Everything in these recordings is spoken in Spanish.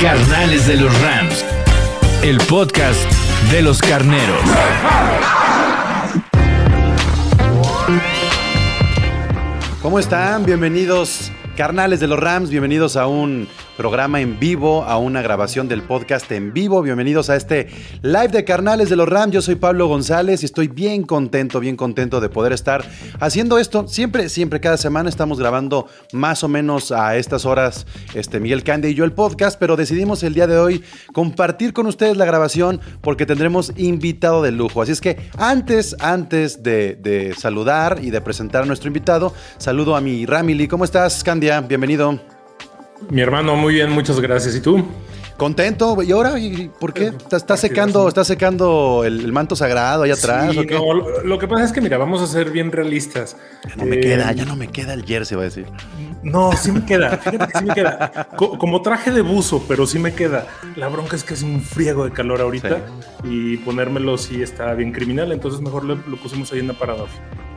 Carnales de los Rams. El podcast de los carneros. ¿Cómo están? Bienvenidos, carnales de los Rams, bienvenidos a un programa en vivo, a una grabación del podcast en vivo. Bienvenidos a este live de carnales de los Rams. Yo soy Pablo González y estoy bien contento, bien contento de poder estar haciendo esto. Siempre, siempre, cada semana estamos grabando más o menos a estas horas, este, Miguel Cande y yo el podcast, pero decidimos el día de hoy compartir con ustedes la grabación porque tendremos invitado de lujo. Así es que antes, antes de, de saludar y de presentar a nuestro invitado, saludo a mi Ramily. ¿Cómo estás, Candia? Bienvenido. Mi hermano, muy bien, muchas gracias. ¿Y tú? Contento. ¿Y ahora? ¿Y ¿Por qué? ¿Está, está secando, está secando el, el manto sagrado allá atrás? Sí, ¿o qué? no, lo, lo que pasa es que, mira, vamos a ser bien realistas. Ya no me Eh, queda, ya no me queda el jersey, va a decir. No, sí me queda. Fíjate que sí me queda. Co- como traje de buzo, pero sí me queda. La bronca es que es un friego de calor ahorita y ponérmelo sí está bien criminal. Entonces mejor lo, lo pusimos ahí en aparador.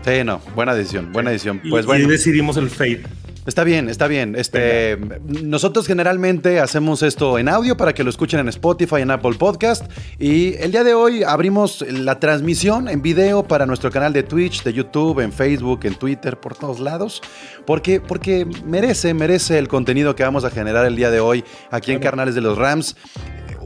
Sí, no, buena decisión, buena decisión. Y, Pues y bueno. decidimos el fade. Está bien, está bien. Este, nosotros generalmente hacemos esto en audio para que lo escuchen en Spotify, en Apple Podcast. Y el día de hoy abrimos la transmisión en video para nuestro canal de Twitch, de YouTube, en Facebook, en Twitter, por todos lados. Porque, porque merece, merece el contenido que vamos a generar el día de hoy aquí en Carnales de los Rams.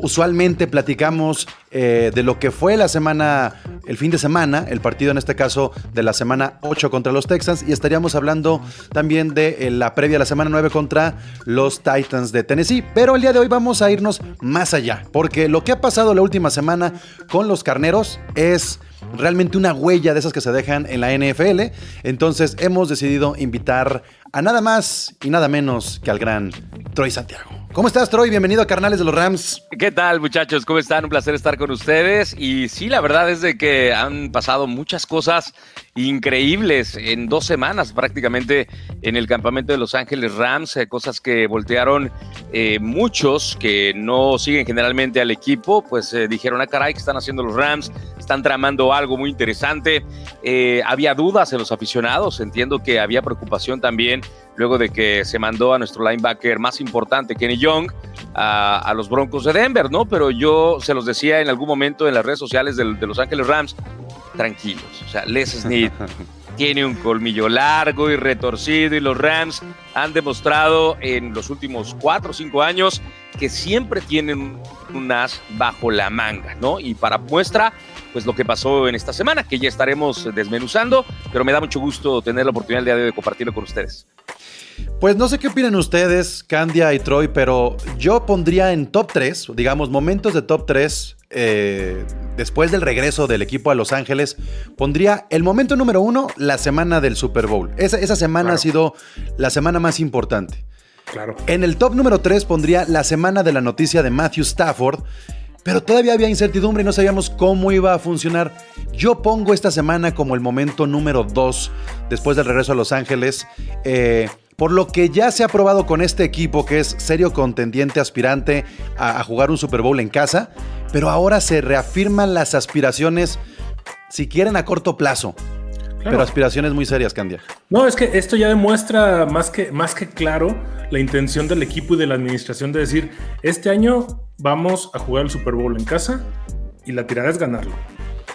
Usualmente platicamos eh, de lo que fue la semana, el fin de semana, el partido en este caso de la semana 8 contra los Texans y estaríamos hablando también de eh, la previa a la semana 9 contra los Titans de Tennessee. Pero el día de hoy vamos a irnos más allá, porque lo que ha pasado la última semana con los Carneros es realmente una huella de esas que se dejan en la NFL. Entonces hemos decidido invitar a nada más y nada menos que al gran Troy Santiago. ¿Cómo estás, Troy? Bienvenido a Carnales de los Rams. ¿Qué tal, muchachos? ¿Cómo están? Un placer estar con ustedes. Y sí, la verdad es de que han pasado muchas cosas increíbles en dos semanas prácticamente en el campamento de Los Ángeles Rams, eh, cosas que voltearon eh, muchos que no siguen generalmente al equipo, pues eh, dijeron, ah, caray, ¿qué están haciendo los Rams? Están tramando algo muy interesante. Había dudas en los aficionados, entiendo que había preocupación también luego de que se mandó a nuestro linebacker más importante, Kenny Young, a, a los Broncos de Denver, ¿no? Pero yo se los decía en algún momento en las redes sociales de, Los Ángeles Rams, tranquilos, o sea, Les Snead tiene un colmillo largo y retorcido y los Rams han demostrado en los últimos cuatro o cinco años que siempre tienen un as bajo la manga, ¿no? Y para muestra, pues lo que pasó en esta semana, que ya estaremos desmenuzando, pero me da mucho gusto tener la oportunidad el día de hoy de compartirlo con ustedes. Pues no sé qué opinan ustedes, Candia y Troy, pero yo pondría en top 3, digamos, momentos de top 3, eh, después del regreso del equipo a Los Ángeles, pondría el momento número uno, la semana del Super Bowl. Esa, esa semana Claro. ha sido la semana más importante. Claro. En el top número 3 pondría la semana de la noticia de Matthew Stafford, pero todavía había incertidumbre y no sabíamos cómo iba a funcionar. Yo pongo esta semana como el momento número 2 después del regreso a Los Ángeles, eh, por lo que ya se ha probado con este equipo que es serio contendiente, aspirante a, a jugar un Super Bowl en casa, pero ahora se reafirman las aspiraciones, si quieren a corto plazo, pero aspiraciones muy serias, Candia. No, es que esto ya demuestra más que, más que claro la intención del equipo y de la administración de decir, este año vamos a jugar el Super Bowl en casa y la tirada es ganarlo.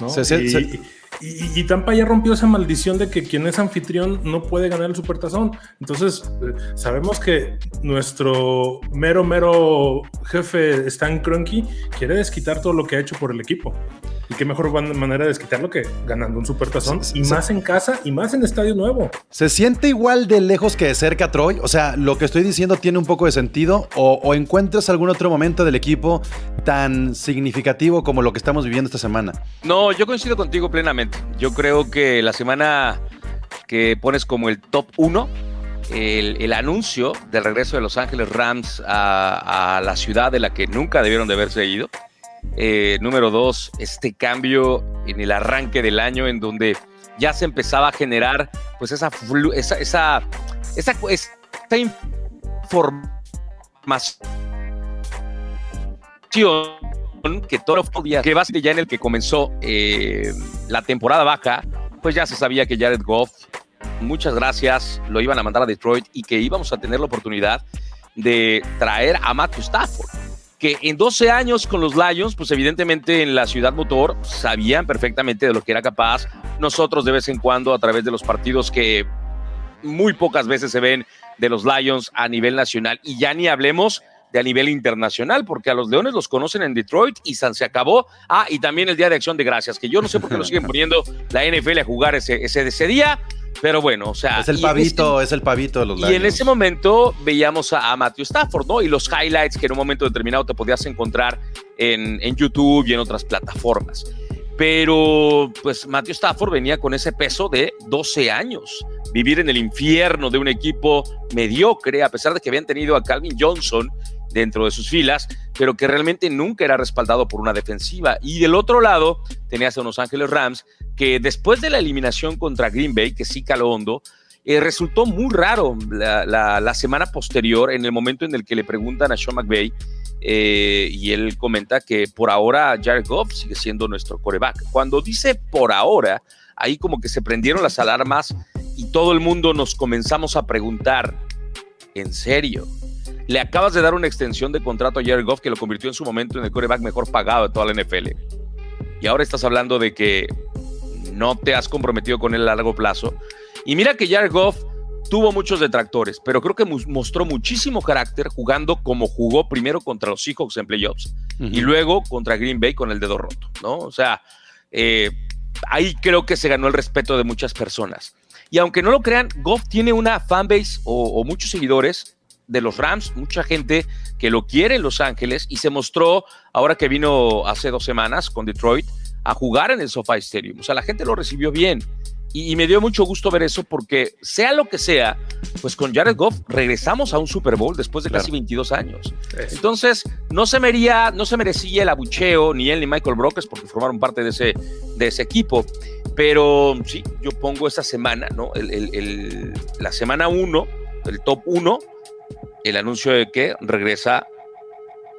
¿no? Se- se- y, se- Y, y Tampa ya rompió esa maldición de que quien es anfitrión no puede ganar el supertazón. Entonces, eh, sabemos que nuestro mero, mero jefe Stan Kroenke quiere desquitar todo lo que ha hecho por el equipo. Y qué mejor manera de desquitarlo que ganando un supertazón. Y más en casa y más en estadio nuevo. ¿Se siente igual de lejos que de cerca Troy? O sea, lo que estoy diciendo tiene un poco de sentido. ¿O, o encuentras algún otro momento del equipo tan significativo como lo que estamos viviendo esta semana? No, yo coincido contigo plenamente. Yo creo que la semana que pones como el top 1, el, anuncio del regreso de Los Ángeles Rams a, la ciudad de la que nunca debieron de haberse ido. Eh, número dos, este cambio en el arranque del año en donde ya se empezaba a generar pues esa, esa, esa, esta información que todo podía, que base ya en el que comenzó eh, la temporada baja, pues ya se sabía que Jared Goff, muchas gracias, lo iban a mandar a Detroit y que íbamos a tener la oportunidad de traer a Matthew Stafford, que en 12 años con los Lions, pues evidentemente en la ciudad motor sabían perfectamente de lo que era capaz. Nosotros de vez en cuando a través de los partidos que muy pocas veces se ven de los Lions a nivel nacional y ya ni hablemos de a nivel internacional, porque a los Leones los conocen en Detroit y San se acabó. Ah, y también el Día de Acción de Gracias, que yo no sé por qué lo siguen poniendo la NFL a jugar ese, ese, ese día, pero bueno, o sea. Es el en pavito, es el pavito de los y en ese momento veíamos a, a Matthew Stafford, ¿no? Y los highlights que en un momento determinado te podías encontrar en, en YouTube y en otras plataformas. Pero, pues, Matthew Stafford venía con ese peso de 12 años. Vivir en el infierno de un equipo mediocre, a pesar de que habían tenido a Calvin Johnson dentro de sus filas, pero que realmente nunca era respaldado por una defensiva. Y del otro lado, tenías a Los Ángeles Rams, que después de la eliminación contra Green Bay, que sí caló hondo, eh, resultó muy raro la, semana posterior, en el momento en el que le preguntan a Sean McVay, eh, y él comenta que por ahora Jared Goff sigue siendo nuestro coreback. Cuando dice por ahora, ahí como que se prendieron las alarmas y todo el mundo nos comenzamos a preguntar, ¿en serio? Le acabas de dar una extensión de contrato a Jared Goff que lo convirtió en su momento en el coreback mejor pagado de toda la NFL. Y ahora estás hablando de que no te has comprometido con él a largo plazo. Y mira que Jared Goff tuvo muchos detractores, pero creo que mostró muchísimo carácter jugando como jugó primero contra los Seahawks en playoffs uh -huh. y luego contra Green Bay con el dedo roto, ¿no? O sea, eh, ahí creo que se ganó el respeto de muchas personas. Y aunque no lo crean, Goff tiene una fanbase o, o muchos seguidores de los Rams, mucha gente que lo quiere en Los Ángeles y se mostró ahora que vino hace dos semanas con Detroit a jugar en el SoFi Stadium. O sea, la gente lo recibió bien. Y, y, me dio mucho gusto ver eso porque, sea lo que sea, pues con Jared Goff regresamos a un Super Bowl después de claro. casi 22 años. Eso. Entonces, no se, merecía, no se merecía el abucheo, ni él ni Michael Brokers, porque formaron parte de ese, de ese equipo. Pero sí, yo pongo esa semana, ¿no? El, el, el, la semana 1, el top 1, el anuncio de que regresa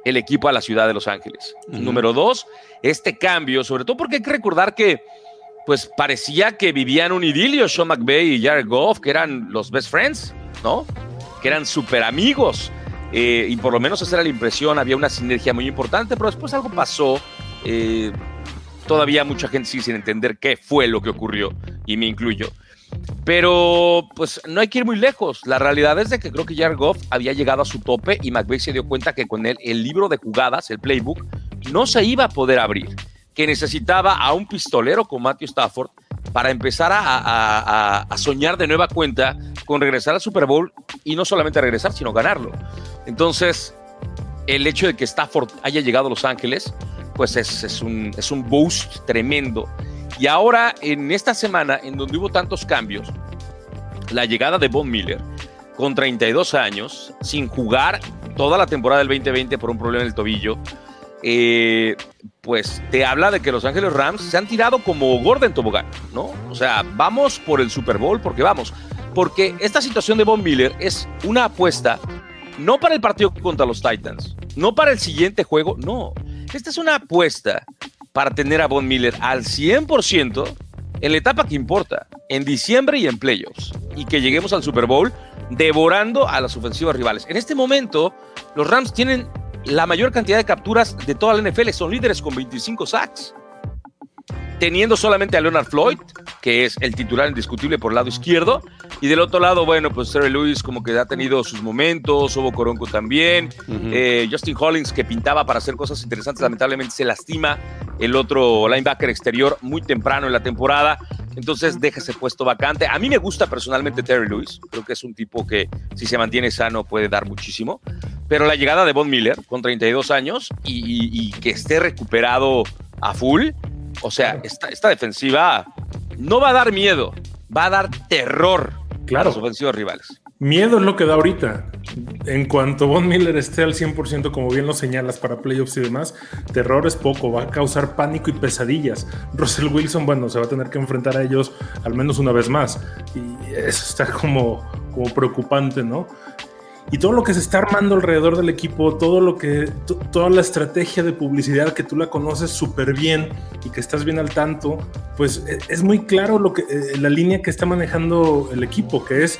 el equipo a la ciudad de Los Ángeles. Uh -huh. Número 2, este cambio, sobre todo porque hay que recordar que pues parecía que vivían un idilio Sean McVay y Jared Goff, que eran los best friends, ¿no? Que eran súper amigos. Eh, y por lo menos esa era la impresión, había una sinergia muy importante, pero después algo pasó. Eh, todavía mucha gente sigue sin entender qué fue lo que ocurrió, y me incluyo. Pero pues no hay que ir muy lejos. La realidad es de que creo que Jared Goff había llegado a su tope y McVay se dio cuenta que con él el libro de jugadas, el playbook, no se iba a poder abrir que necesitaba a un pistolero como Matthew Stafford para empezar a, soñar de nueva cuenta con regresar al Super Bowl y no solamente regresar, sino ganarlo. Entonces, el hecho de que Stafford haya llegado a Los Ángeles, pues es, es, un, es un boost tremendo. Y ahora, en esta semana, en donde hubo tantos cambios, la llegada de Von Miller, con 32 años, sin jugar toda la temporada del 2020 por un problema en el tobillo, eh, pues te habla de que Los Ángeles Rams se han tirado como Gordon Tobogán, ¿no? O sea, vamos por el Super Bowl porque vamos. Porque esta situación de Von Miller es una apuesta no para el partido contra los Titans, no para el siguiente juego, no. Esta es una apuesta para tener a Von Miller al 100% en la etapa que importa, en diciembre y en playoffs, y que lleguemos al Super Bowl devorando a las ofensivas rivales. En este momento, los Rams tienen la mayor cantidad de capturas de toda la NFL, son líderes con 25 sacks. Teniendo solamente a Leonard Floyd, que es el titular indiscutible por el lado izquierdo, y del otro lado, bueno, pues Terry Lewis como que ha tenido sus momentos, Hubo Coronco también, eh, Justin Hollins que pintaba para hacer cosas interesantes, lamentablemente se lastima el otro linebacker exterior muy temprano en la temporada, entonces deja ese puesto vacante. A mí me gusta personalmente Terry Lewis, creo que es un tipo que si se mantiene sano puede dar muchísimo, pero la llegada de Von Miller con 32 años y, y que esté recuperado a full, o sea, esta, esta defensiva no va a dar miedo, va a dar terror Claro. a los ofensivos rivales. Miedo es lo que da ahorita. En cuanto Von Miller esté al 100%, como bien lo señalas, para playoffs y demás, terror es poco, va a causar pánico y pesadillas. Russell Wilson, bueno, se va a tener que enfrentar a ellos al menos una vez más. Y eso está como, como preocupante, ¿no? Y todo lo que se está armando alrededor del equipo, todo lo que, to- toda la estrategia de publicidad que tú la conoces súper bien y que estás bien al tanto, pues e- es muy claro lo que, eh, la línea que está manejando el equipo, que es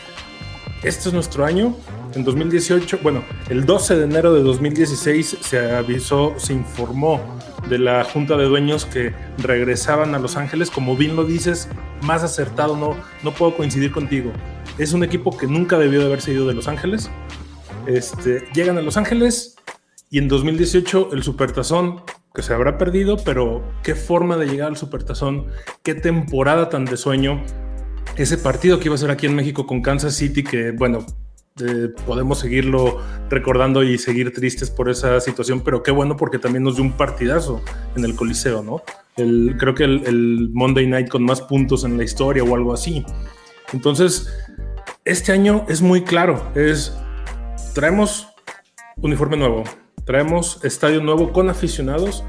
este es nuestro año. En 2018, bueno, el 12 de enero de 2016 se avisó, se informó de la junta de dueños que regresaban a Los Ángeles. Como bien lo dices, más acertado, no, no puedo coincidir contigo. Es un equipo que nunca debió de haberse ido de Los Ángeles. Este, llegan a Los Ángeles y en 2018 el Supertazón, que se habrá perdido, pero qué forma de llegar al Supertazón, qué temporada tan de sueño ese partido que iba a ser aquí en México con Kansas City, que bueno, eh, podemos seguirlo recordando y seguir tristes por esa situación, pero qué bueno porque también nos dio un partidazo en el Coliseo, ¿no? Creo que el, el Monday Night con más puntos en la historia o algo así. Entonces, este año es muy claro, es traemos uniforme nuevo, traemos estadio nuevo con aficionados,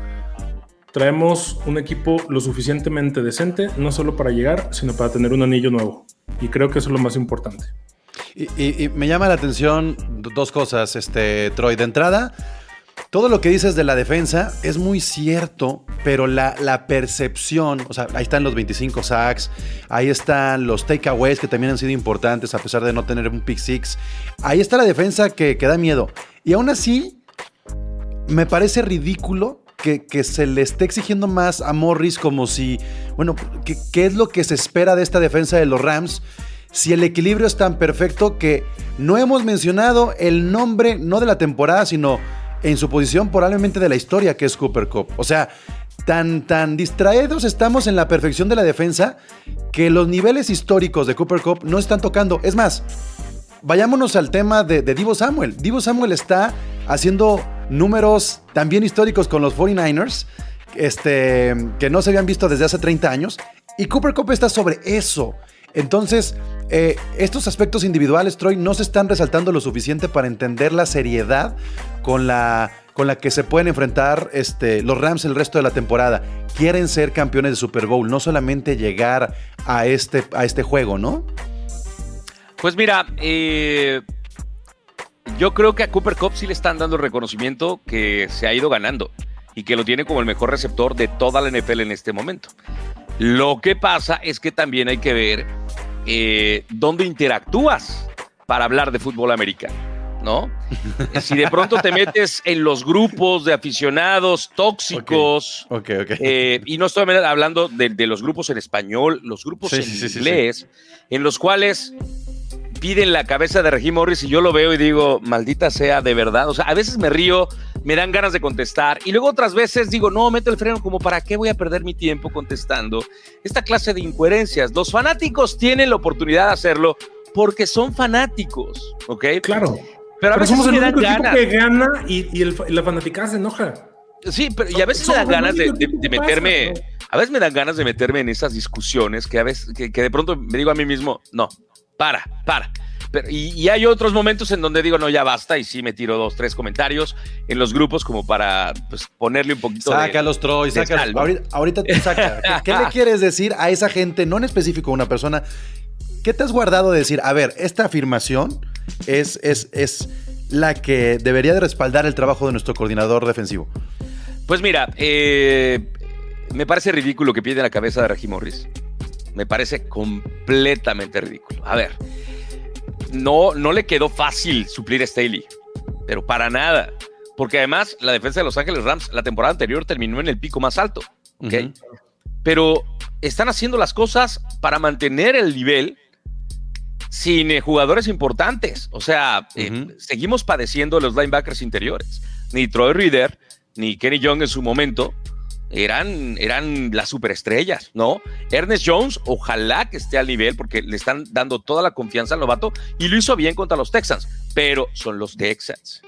traemos un equipo lo suficientemente decente, no solo para llegar, sino para tener un anillo nuevo. Y creo que eso es lo más importante. Y, me llama la atención dos cosas, este, Troy. De entrada, todo lo que dices de la defensa es muy cierto, pero la, percepción, o sea, ahí están los 25 sacks, ahí están los takeaways que también han sido importantes a pesar de no tener un pick six. Ahí está la defensa que, da miedo. Y aún así, me parece ridículo que, que se le esté exigiendo más a Morris como si, bueno, ¿qué, qué es lo que se espera de esta defensa de los Rams? Si el equilibrio es tan perfecto que no hemos mencionado el nombre, no de la temporada, sino en su posición probablemente de la historia, que es Cooper Cup. O sea, tan, tan distraídos estamos en la perfección de la defensa que los niveles históricos de Cooper Cup no están tocando. Es más, vayámonos al tema de, de Divo Samuel. Divo Samuel está haciendo números también históricos con los 49ers, este, que no se habían visto desde hace 30 años, y Cooper Cup está sobre eso. Entonces, eh, estos aspectos individuales, Troy, no se están resaltando lo suficiente para entender la seriedad con la, con la que se pueden enfrentar este, los Rams el resto de la temporada. Quieren ser campeones de Super Bowl, no solamente llegar a este, a este juego, ¿no? Pues mira, eh, yo creo que a Cooper Cup sí le están dando el reconocimiento que se ha ido ganando y que lo tiene como el mejor receptor de toda la NFL en este momento. Lo que pasa es que también hay que ver eh, dónde interactúas para hablar de fútbol americano, ¿no? si de pronto te metes en los grupos de aficionados tóxicos, eh, y no estoy hablando de, de los grupos en español, los grupos Sí, en sí, sí, sí, inglés, en los cuales piden la cabeza de Reggie Morris y yo lo veo y digo, maldita sea, de verdad. O sea, a veces me río, me dan ganas de contestar y luego otras veces digo, no, meto el freno como para qué voy a perder mi tiempo contestando esta clase de incoherencias. Los fanáticos tienen la oportunidad de hacerlo porque son fanáticos, ¿ok? Claro. Pero a Pero veces somos el me dan único equipo ganas. que gana y, y el y la fanaticada se enoja. Sí, pero y a veces me dan el ganas de, de- de que pasa, meterme, ¿no? a veces me dan ganas de meterme en esas discusiones que a veces, que, que de pronto me digo a mí mismo, no, para, para. Pero- y, y hay otros momentos en donde digo, no, ya basta, y sí me tiro dos, tres comentarios en los grupos como para pues, ponerle un poquito de- Sácalos, Troy, de sácalos. sal, ¿no? Ahorita, ahorita te saca. ¿Qué, qué le quieres decir a esa gente, no en específico una persona? ¿Qué te has guardado de decir? A ver, esta afirmación es, es, es la que debería de respaldar el trabajo de nuestro coordinador defensivo. Pues mira, eh, me parece ridículo que pide la cabeza de Reggie Morris. Me parece completamente ridículo. A ver, no, no le quedó fácil suplir a Staley, pero para nada. Porque además la defensa de Los Ángeles Rams la temporada anterior terminó en el pico más alto. pero están haciendo las cosas para mantener el nivel sin eh, jugadores importantes. O sea, eh, seguimos padeciendo los linebackers interiores. Ni Troy Reader, ni Kenny Young en su momento eran, eran las superestrellas, ¿no? Ernest Jones, ojalá que esté al nivel porque le están dando toda la confianza al novato y lo hizo bien contra los Texans, pero son los Texans.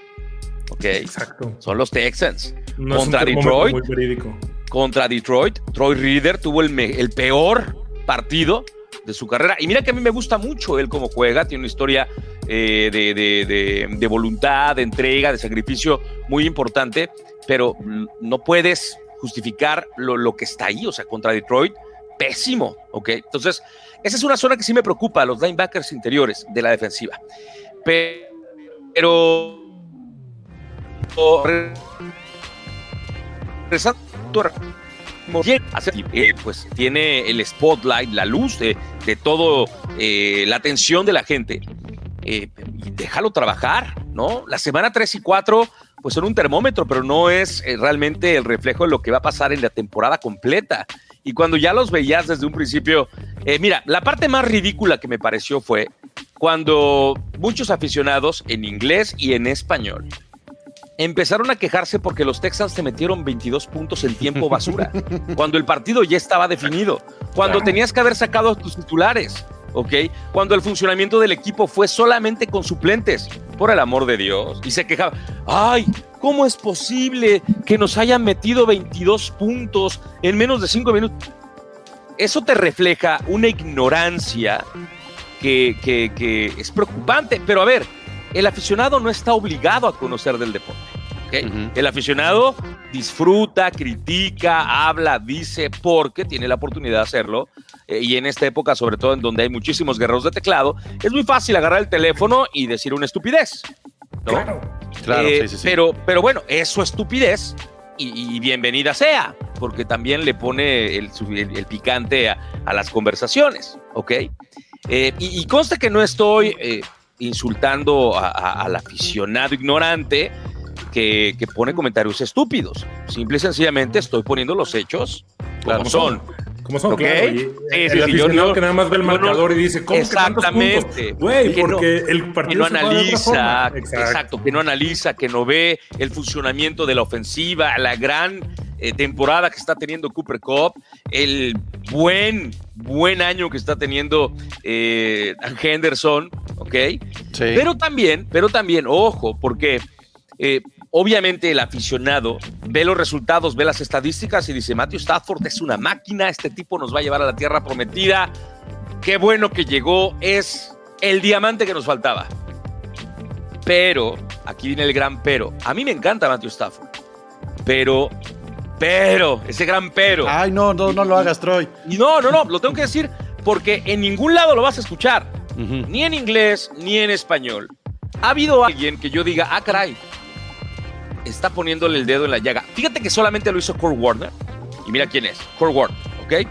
¿Ok? Exacto. Son los Texans. No contra Detroit, muy verídico. contra Detroit, Troy Reader tuvo el, peor partido de su carrera. Y mira que a mí me gusta mucho él como juega, tiene una historia eh, de, de- de- de voluntad, de entrega, de sacrificio muy importante, pero no puedes justificar lo, lo que está ahí, o sea, contra Detroit, pésimo, ¿ok? Entonces, esa es una zona que sí me preocupa, los linebackers interiores de la defensiva. Pe- Pero... o- re- regresando a- bien, hace- eh, pues tiene el spotlight, la luz de, de todo, eh, la atención de la gente. Eh, déjalo trabajar, ¿no? La semana 3 y 4, pues son un termómetro, pero no es eh, realmente el reflejo de lo que va a pasar en la temporada completa. Y cuando ya los veías desde un principio, eh, mira, la parte más ridícula que me pareció fue cuando muchos aficionados en inglés y en español empezaron a quejarse porque los Texans se metieron 22 puntos en tiempo basura, cuando el partido ya estaba definido, cuando tenías que haber sacado a tus titulares, ¿ok? Cuando el funcionamiento del equipo fue solamente con suplentes, por el amor de Dios, y se quejaba, ay, ¿cómo es posible que nos hayan metido 22 puntos en menos de 5 minutos? Eso te refleja una ignorancia que, que- que es preocupante, pero a ver, el aficionado no está obligado a conocer del deporte. ¿ok? Ujú. El aficionado disfruta, critica, habla, dice, porque tiene la oportunidad de hacerlo. eh, y en esta época, sobre todo en donde hay muchísimos guerreros de teclado, es muy fácil agarrar el teléfono y decir una estupidez. ¿no? Claro. Claro, Eh, sí, sí, sí. Pero, pero bueno, es su estupidez y, y bienvenida sea, porque también le pone el, su- el- el picante a, a las conversaciones, ¿ok? Eh, y, y consta que no estoy eh, insultando a- a- al aficionado ignorante que, que pone comentarios estúpidos. Simple y sencillamente estoy poniendo los hechos Claro. como son. Como son, Ok. claro. Y Sí, el sí, sí, yo no- que nada más ve el yo no- marcador y dice, ¿cómo que Exactamente. Güey, Que no- porque el que partido no de otra analiza, exacto. que no analiza, que no ve el funcionamiento de la ofensiva, la gran eh, temporada que está teniendo Cooper Cup, el buen, buen año que está teniendo eh, Henderson, ¿ok? Sí. Pero también, pero también, ojo, porque eh, obviamente el aficionado ve los resultados, ve las estadísticas y dice, Matthew Stafford es una máquina, este tipo nos va a llevar a la tierra prometida, qué bueno que llegó, es el diamante que nos faltaba. Pero, aquí viene el gran pero, a mí me encanta Matthew Stafford, pero, pero, ese gran pero. Ay, no, no, no lo hagas, Troy. Y no, no, no, lo tengo que decir porque en ningún lado lo vas a escuchar ni en inglés ni en español. ¿Ha habido alguien que yo diga, ah, caray, está poniéndole el dedo en la llaga? Fíjate que solamente lo hizo Kurt Warner. Y mira quién es, Kurt Warner, ¿ok?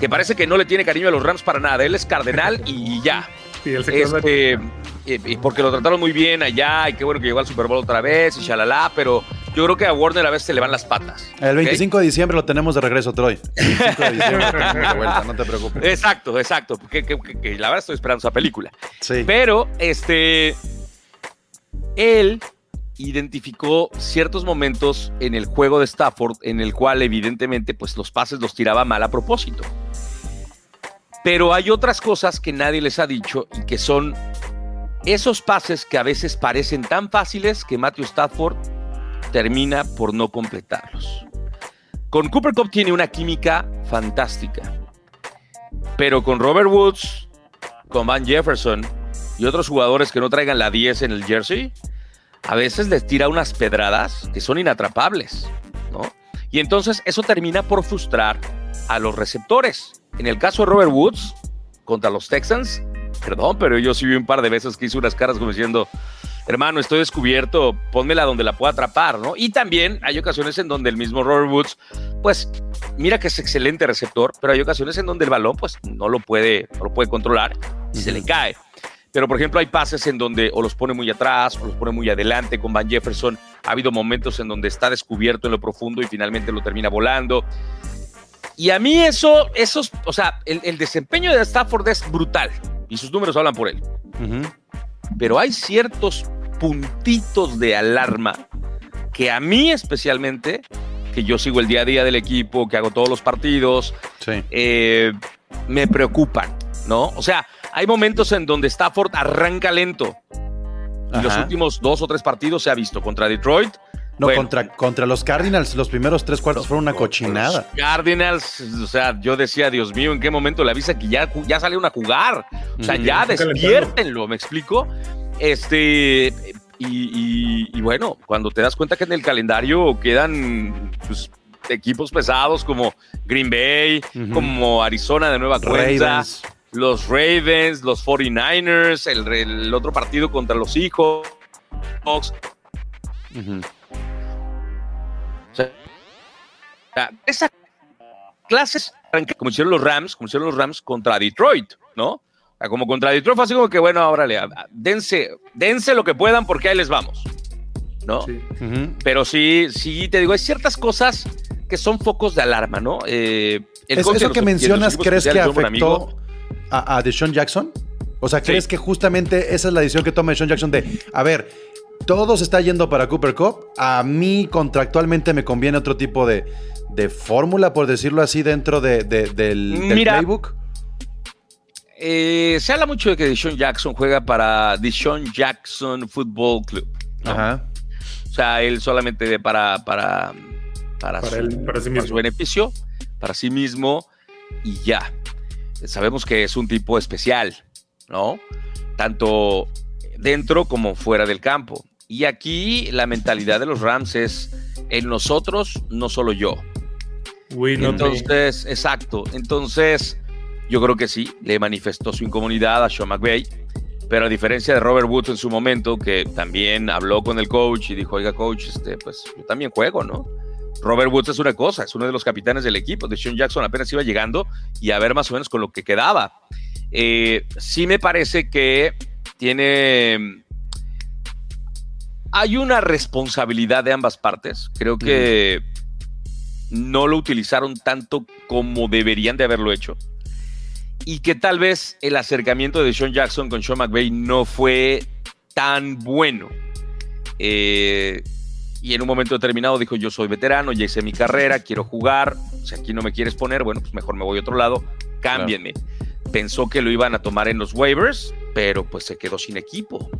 Que parece que no le tiene cariño a los Rams para nada. Él es cardenal y ya. Sí, él se quedó Este, eh, porque lo trataron muy bien allá y qué bueno que llegó al Super Bowl otra vez y shalala, pero yo creo que a Warner a veces se le van las patas. El ¿ok? 25 de diciembre lo tenemos de regreso, Troy. El 25 de diciembre lo tenemos de vuelta, no te preocupes. Exacto, exacto. Que, que- que- que la verdad estoy esperando esa película. Sí. Pero, este, él identificó ciertos momentos en el juego de Stafford en el cual evidentemente pues los pases los tiraba mal a propósito. Pero hay otras cosas que nadie les ha dicho y que son esos pases que a veces parecen tan fáciles que Matthew Stafford termina por no completarlos. Con Cooper Cup tiene una química fantástica. Pero con Robert Woods, con Van Jefferson y otros jugadores que no traigan la 10 en el jersey, a veces les tira unas pedradas que son inatrapables, ¿no? Y entonces eso termina por frustrar a los receptores. En el caso de Robert Woods contra los Texans, perdón, pero yo sí vi un par de veces que hizo unas caras como diciendo, hermano, estoy descubierto, pónmela donde la pueda atrapar, ¿no? Y también hay ocasiones en donde el mismo Robert Woods, pues, mira que es excelente receptor, pero hay ocasiones en donde el balón, pues, no lo puede, no lo puede controlar y se le cae. Pero, por ejemplo, hay pases en donde o los pone muy atrás o los pone muy adelante. Con Van Jefferson ha habido momentos en donde está descubierto en lo profundo y finalmente lo termina volando. Y a mí eso, esos, o sea, el, el desempeño de Stafford es brutal y sus números hablan por él. Ujú. Pero hay ciertos puntitos de alarma que a mí especialmente, que yo sigo el día a día del equipo, que hago todos los partidos, Sí. eh, me preocupan, ¿no? O sea, hay momentos en donde Stafford arranca lento. Y los últimos dos o tres partidos se ha visto contra Detroit. No, bueno, contra, contra los Cardinals, los primeros tres cuartos fueron una cochinada. los Cardinals, o sea, yo decía, Dios mío, ¿en qué momento le avisa que ya, ya salieron a jugar? O sea, ya despiértenlo, ¿me explico? Este, y, y- y bueno, cuando te das cuenta que en el calendario quedan pues, equipos pesados como Green Bay, como Arizona de nueva cuenta, Ravens. Los Ravens, los 49ers, el, el otro partido contra los Seahawks. Ujú. O sea, o sea, esa clases como hicieron los Rams, como hicieron los Rams contra Detroit, ¿no? O sea, como contra Detroit fue así como que, bueno, ahora le dense, dense lo que puedan porque ahí les vamos, ¿no? Sí. Pero sí, sí, te digo, hay ciertas cosas que son focos de alarma, ¿no? Eh, el Es- ¿Eso que mencionas crees que afectó amigo, a, a Deshaun Jackson? O sea, ¿crees Sí. que justamente esa es la decisión que toma Deshaun Jackson de, a ver, todo se está yendo para Cooper Cup, a mí contractualmente me conviene otro tipo de, de fórmula, por decirlo así, dentro de- de- del, del Mira, playbook? eh, se habla mucho de que Deshaun Jackson juega para Deshaun Jackson Football Club. ¿no? Ajá. O sea, él solamente ve para, para, para, Para su, él- para sí para mismo. su beneficio, para sí mismo y ya. Sabemos que es un tipo especial, ¿no? Tanto dentro como fuera del campo. Y aquí la mentalidad de los Rams es en nosotros, no solo yo. We. Entonces, exacto. Entonces, yo creo que sí, le manifestó su incomodidad a Sean McVay. Pero a diferencia de Robert Woods en su momento, que también habló con el coach y dijo, oiga, coach, este, pues yo también juego, ¿no? Robert Woods es una cosa, es uno de los capitanes del equipo. De Sean Jackson apenas iba llegando y a ver más o menos con lo que quedaba. Eh, sí me parece que tiene. Hay una responsabilidad de ambas partes. Creo que no lo utilizaron tanto como deberían de haberlo hecho. Y que tal vez el acercamiento de Sean Jackson con Sean McVay no fue tan bueno. Eh, y en un momento determinado dijo, yo soy veterano, ya hice mi carrera, quiero jugar, si aquí no me quieres poner, bueno, pues mejor me voy a otro lado, cámbienme. Pensó que lo iban a tomar en los waivers, pero pues se quedó sin equipo.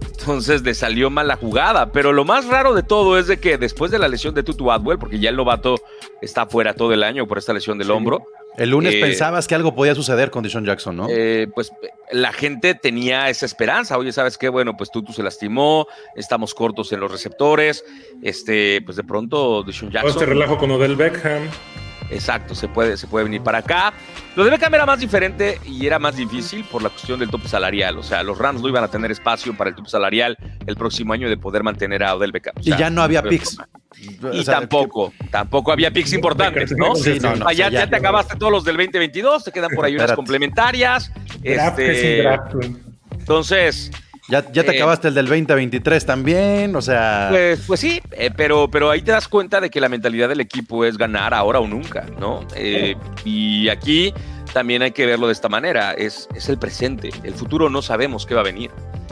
Entonces le salió mal la jugada, pero lo más raro de todo es de que después de la lesión de Tutu Atwell, porque ya el novato está fuera todo el año por esta lesión del hombro, El lunes Eh, pensabas que algo podía suceder con Deshaun Jackson, ¿no? eh, pues la gente tenía esa esperanza. Oye, ¿sabes qué? Bueno, pues Tutu se lastimó, estamos cortos en los receptores. Este, pues de pronto Deshaun Todo este Jackson. relajo con Odell Beckham. Exacto, se puede, se puede venir para acá. Lo de Beckham era más diferente y era más difícil por la cuestión del tope salarial. O sea, los Rams no iban a tener espacio para el tope salarial el próximo año de poder mantener a Odell Beckham. O y ya no había picks. O Y sea, tampoco, tampoco había picks importantes, ¿no? Sí, no, no, O sea, ya, te acabaste todos los del 2022, te quedan por ahí unas complementarias. Draft Este, sin draft, güey. entonces, Ya, ya te Eh, acabaste el del 2023 también, o sea... Pues, pues sí, eh, pero, pero ahí te das cuenta de que la mentalidad del equipo es ganar ahora o nunca, ¿no? Eh, y aquí también hay que verlo de esta manera, es, es el presente, el futuro no sabemos qué va a venir.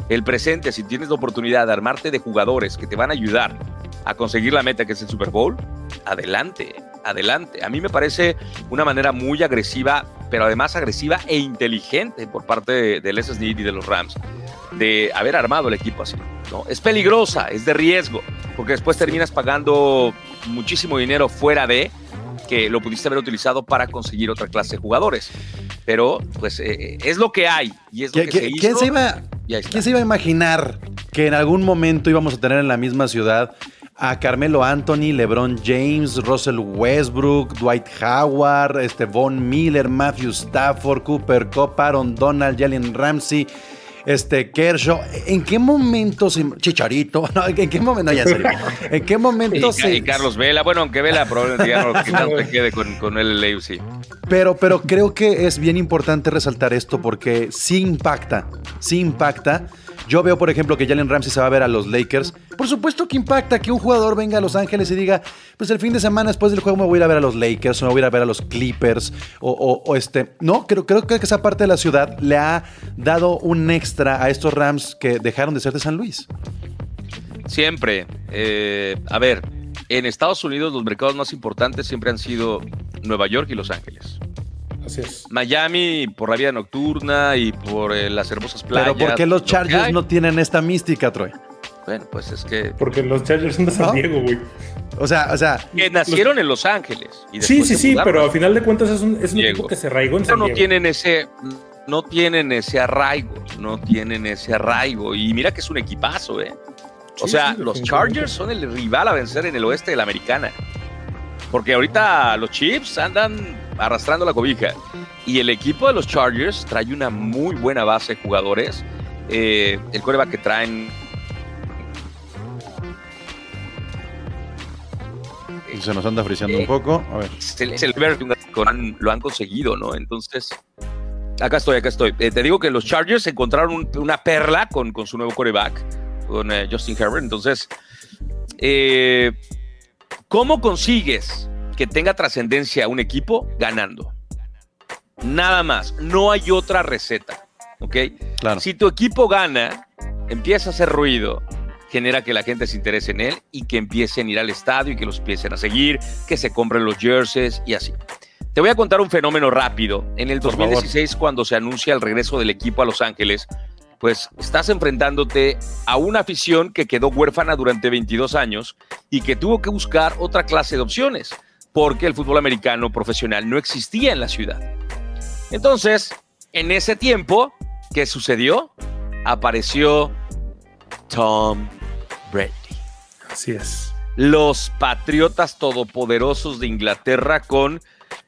El presente, si tienes la oportunidad de armarte de jugadores que te van a ayudar a conseguir la meta que es el Super Bowl, adelante, adelante. A mí me parece una manera muy agresiva, pero además agresiva e inteligente por parte de, del SSD y de los Rams de haber armado el equipo así. ¿no? Es peligrosa, es de riesgo, porque después terminas pagando muchísimo dinero fuera de que lo pudiste haber utilizado para conseguir otra clase de jugadores. Pero, pues, eh, es lo que hay y es lo ¿Qui- que se hizo. ¿Quién se iba. ¿Quién se iba a imaginar que en algún momento íbamos a tener en la misma ciudad a Carmelo Anthony, LeBron James, Russell Westbrook, Dwight Howard, este Von Miller, Matthew Stafford, Cooper Cup, Aaron Donald, Jalen Ramsey, este Kershaw? ¿En qué momento se Chicharito? No, ¿en qué momento? No, ya en serio. ¿En qué momento Y, se y Carlos Vela, bueno, aunque Vela probablemente ya no se quede con, con el LAFC. Pero, pero creo que es bien importante resaltar esto porque sí impacta, sí impacta Yo veo, por ejemplo, que Jalen Ramsey se va a ver a los Lakers. Por supuesto que impacta que un jugador venga a Los Ángeles y diga, pues el fin de semana después del juego me voy a ir a ver a los Lakers o me voy a ir a ver a los Clippers o, este... No, creo, creo que esa parte de la ciudad le ha dado un extra a estos Rams que dejaron de ser de San Luis. Siempre. eh, a ver, en Estados Unidos los mercados más importantes siempre han sido Nueva York y Los Ángeles. Así es. Miami por la vida nocturna y por eh, las hermosas playas. Pero ¿por qué los Chargers no tienen esta mística, Troy? Bueno, pues es que, Porque los Chargers son de San ¿No? Diego, güey. O sea, o sea, que nacieron en Los Ángeles. y Sí, sí, sí, pero a a final de cuentas es un, es un Diego. equipo que se arraigó en Pero San no Diego. tienen ese no tienen ese arraigo, no tienen ese arraigo y mira que es un equipazo, ¿eh? O Sí, sea, sí, los. Chargers son el rival a vencer en el oeste de la Americana. Porque ahorita los Chiefs andan arrastrando la cobija y el equipo de los Chargers trae una muy buena base de jugadores. Eh, el coreback que traen se nos anda friseando un poco. A ver. es el, es el con- lo han conseguido, ¿no? Entonces, acá estoy, acá estoy. Eh, te digo que los Chargers encontraron un- una perla con, con su nuevo coreback, con eh, Justin Herbert. Entonces, eh, ¿cómo consigues que tenga trascendencia un equipo ganando? Nada más, no hay otra receta, ¿ok? Claro. Si tu equipo gana, empieza a hacer ruido, genera que la gente se interese en él y que empiecen a ir al estadio y que los empiecen a seguir, que se compren los jerseys y así. Te voy a contar un fenómeno rápido. En el Por favor. 2016, cuando se anuncia el regreso del equipo a Los Ángeles, pues estás enfrentándote a una afición que quedó huérfana durante 22 años y que tuvo que buscar otra clase de opciones, porque el fútbol americano profesional no existía en la ciudad. Entonces, en ese tiempo, ¿qué sucedió? Apareció Tom Brady. Así es. Los patriotas todopoderosos de Inglaterra con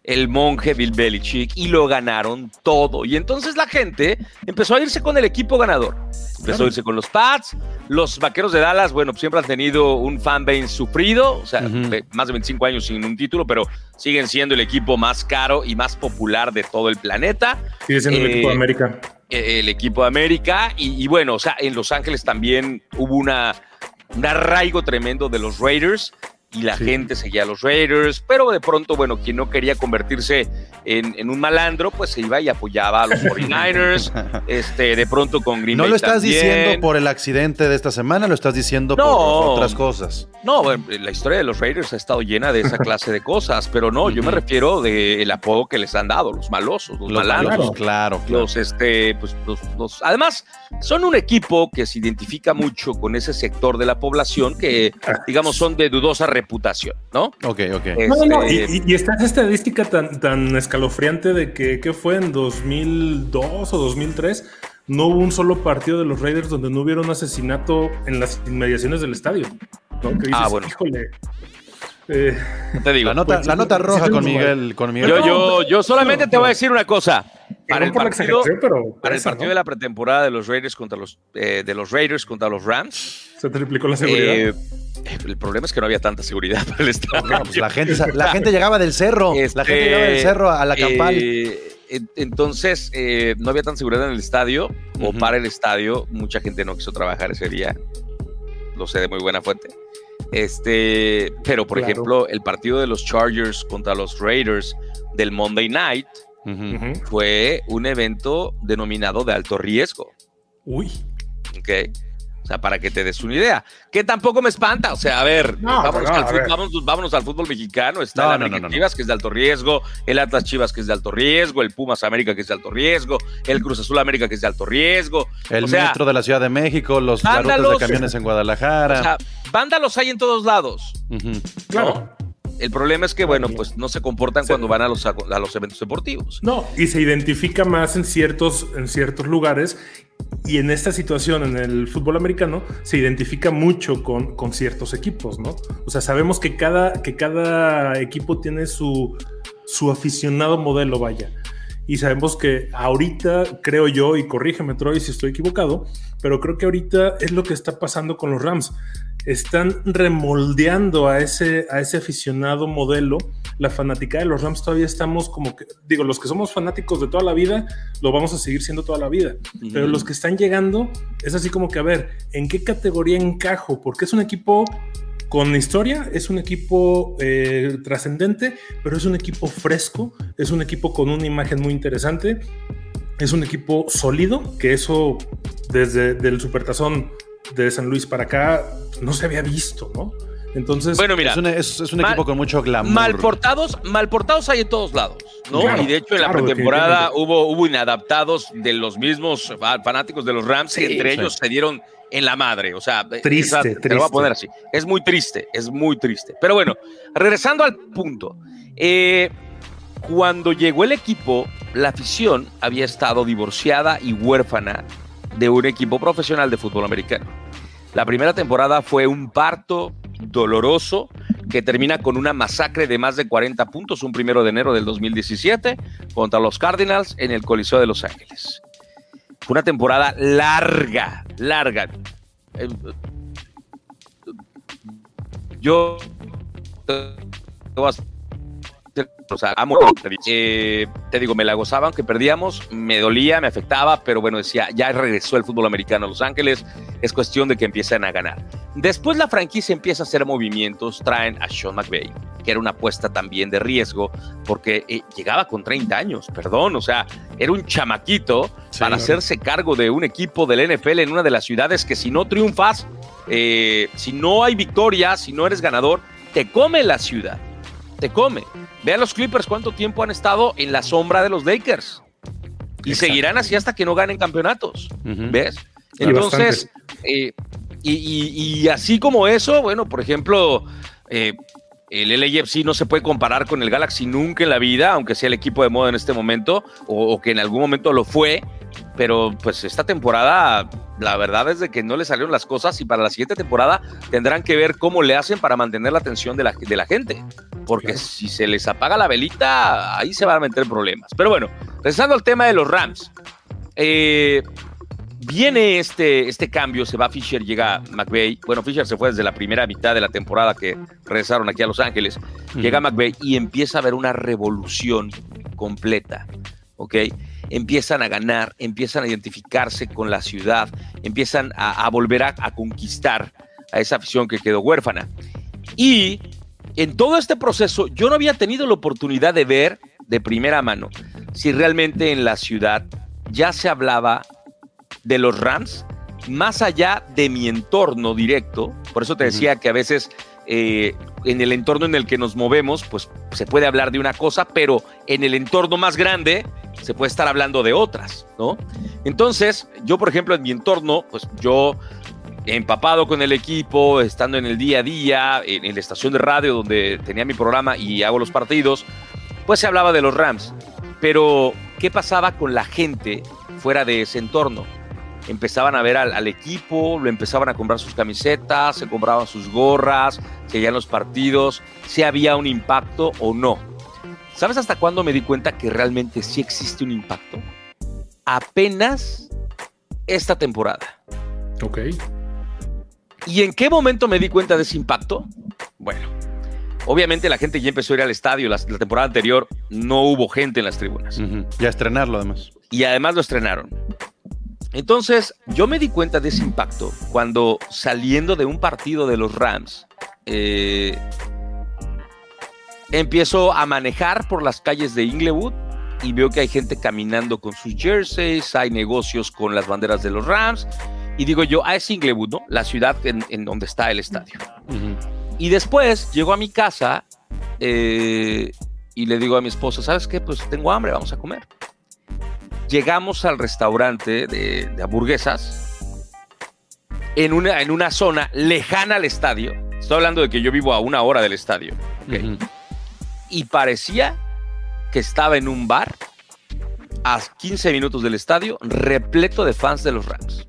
el monje Bill Belichick y lo ganaron todo. Y entonces la gente empezó a irse con el equipo ganador. Empezó a irse con los Pats. Los vaqueros de Dallas, bueno, pues siempre han tenido un fanbase sufrido, o sea, de- más de 25 años sin un título, pero siguen siendo el equipo más caro y más popular de todo el planeta Sigue siendo el Eh, equipo de América. eh, el equipo de América y, y bueno, o sea, en Los Ángeles también hubo una, un arraigo tremendo de los Raiders y la Sí. gente seguía a los Raiders, pero de pronto, bueno, quien no quería convertirse en, en un malandro, pues se iba y apoyaba a los 49ers, este, de pronto con Green No Bay lo estás también. diciendo por el accidente de esta semana, lo estás diciendo No. por otras cosas. No, la historia de los Raiders ha estado llena de esa clase de cosas, pero no, yo me refiero del apodo que les han dado, los malosos, los, Los malandros. claro, claro. los este pues los, los- además son un equipo que se identifica mucho con ese sector de la población que digamos son de dudosa reputación no Ok, ok. No, no, no. Este, Y, y- y está esa estadística tan, tan escalofriante de que, que fue en 2002 o 2003. No hubo un solo partido de los Raiders donde no hubiera un asesinato en las inmediaciones del estadio. ¿no? Que dices, Ah, bueno. híjole. eh, te digo La nota, pues, la nota roja sí, con Miguel, con Miguel. yo yo yo solamente te voy a decir una cosa para el la partido pero para el esa, partido ¿no? de la pretemporada de los Raiders contra los eh, de los Raiders contra los Rams se triplicó la seguridad. eh, el problema es que no había tanta seguridad para el estadio No, pues la gente, la gente llegaba del cerro. la Este, gente llegaba del cerro a la campal. eh, en- entonces, eh, no había tanta seguridad en el estadio o Ujú. para el estadio. Mucha gente no quiso trabajar ese día. Lo sé de muy buena fuente. Este, pero por Claro. ejemplo, el partido de los Chargers contra los Raiders del Monday Night Fue un evento denominado de alto riesgo. Uy. ¿ok? O sea, para que te des una idea. Que tampoco me espanta. O sea, a ver, No, vámonos, no, al, a ver. vámonos- vámonos al fútbol mexicano. Está No, el América no, no, no. Chivas, que es de alto riesgo. El Atlas Chivas, que es de alto riesgo. El Pumas América, que es de alto riesgo. El Cruz Azul América, que es de alto riesgo. El o sea, metro de la Ciudad de México, los rutas de vándalos. camiones en Guadalajara. O sea, vándalos hay en todos lados. Ujú. Claro. El problema es que, bueno, pues no se comportan cuando van a los, a los eventos deportivos. No, y se identifica más en ciertos, en ciertos lugares. Y en esta situación, en el fútbol americano, se identifica mucho con, con ciertos equipos, ¿no? O sea, sabemos que cada, que cada equipo tiene su, su aficionado modelo, vaya. Y sabemos que ahorita, creo yo, y corrígeme, Troy, si estoy equivocado, pero creo que ahorita es lo que está pasando con los Rams, están remoldeando a ese, a ese aficionado modelo. La fanática de los Rams todavía estamos como que, digo, los que somos fanáticos de toda la vida, lo vamos a seguir siendo toda la vida. Pero los que están llegando, es así como que, a ver, ¿en qué categoría encajo? Porque es un equipo con historia, es un equipo eh, trascendente, pero es un equipo fresco, es un equipo con una imagen muy interesante, es un equipo sólido, que eso desde el Supertazón de San Luis para acá pues, no se había visto, ¿no? Entonces, Bueno, mira, Es un, es- es un Mal- equipo con mucho glamour. mal portados, mal portados hay en todos lados, ¿no? Claro, y de hecho en la pretemporada hubo, hubo inadaptados de los mismos fa- fanáticos de los Rams y entre sí. ellos se dieron en la madre. O sea, Triste, esa- te lo voy a triste. poner así. Es muy triste, es muy triste. Pero bueno, regresando al punto. eh, cuando llegó el equipo, la afición había estado divorciada y huérfana de un equipo profesional de fútbol americano. La primera temporada fue un parto doloroso que termina con una masacre de más de 40 puntos un primero de enero del 2017 contra los Cardinals en el Coliseo de Los Ángeles. Fue una temporada larga, larga. Eh, Yo o sea, amo, eh, te digo, me la gozaba aunque perdíamos, me dolía, me afectaba, pero bueno, decía, ya regresó el fútbol americano a Los Ángeles, es cuestión de que empiecen a ganar. Después la franquicia empieza a hacer movimientos, traen a Sean McVay, que era una apuesta también de riesgo, porque eh, llegaba con 30 años, perdón, o sea, era un chamaquito Sí, para hacerse cargo de un equipo del NFL en una de las ciudades que si no triunfas, eh, si no hay victoria, si no eres ganador, te come la ciudad, te come. Vean los Clippers cuánto tiempo han estado en la sombra de los Lakers. Y seguirán así hasta que no ganen campeonatos. ¿Ves? Entonces, eh, y, y- y así como eso, bueno, por ejemplo, eh, el LAFC no se puede comparar con el Galaxy nunca en la vida, aunque sea el equipo de moda en este momento, o, o que en algún momento lo fue, pero pues esta temporada, la verdad es de que no le salieron las cosas y para la siguiente temporada tendrán que ver cómo le hacen para mantener la atención de la, de la gente, porque Claro. si se les apaga la velita, ahí se van a meter problemas. Pero bueno, regresando al tema de los Rams, eh, viene este, este cambio, se va Fisher, llega McVay. Bueno, Fisher se fue desde la primera mitad de la temporada que regresaron aquí a Los Ángeles. Llega McVay y empieza a haber una revolución completa, ¿ok? Empiezan a ganar, empiezan a identificarse con la ciudad, empiezan a, a volver a, a conquistar a esa afición que quedó huérfana. Y en todo este proceso yo no había tenido la oportunidad de ver de primera mano si realmente en la ciudad ya se hablaba de los Rams más allá de mi entorno directo. Por eso te decía que a veces eh, en el entorno en el que nos movemos, pues se puede hablar de una cosa, pero en el entorno más grande se puede estar hablando de otras, ¿no? Entonces, yo, por ejemplo, en mi entorno, pues yo empapado con el equipo, estando en el día a día, en, la estación de radio donde tenía mi programa y hago los partidos, pues se hablaba de los Rams. Pero, ¿qué pasaba con la gente fuera de ese entorno? Empezaban a ver al, al equipo, lo empezaban a comprar sus camisetas, se compraban sus gorras, seguían los partidos, si había un impacto o no. ¿Sabes hasta cuándo me di cuenta que realmente sí existe un impacto? Apenas esta temporada. Ok. ¿Y en qué momento me di cuenta de ese impacto? Bueno, obviamente la gente ya empezó a ir al estadio. La, la temporada anterior no hubo gente en las tribunas. Y a estrenarlo además. Y además lo estrenaron. Entonces, yo me di cuenta de ese impacto cuando saliendo de un partido de los Rams, eh, empiezo a manejar por las calles de Inglewood y veo que hay gente caminando con sus jerseys, hay negocios con las banderas de los Rams. Y digo yo, ah, es Inglewood, ¿no? La ciudad en, en donde está el estadio. Ujú. Y después llego a mi casa eh, y le digo a mi esposa, ¿sabes qué? Pues tengo hambre, vamos a comer. Llegamos al restaurante de, de hamburguesas en una, en una zona lejana al estadio. Estoy hablando de que yo vivo a una hora del estadio. ¿ok? Ujú. Y parecía que estaba en un bar a 15 minutos del estadio repleto de fans de los Rams.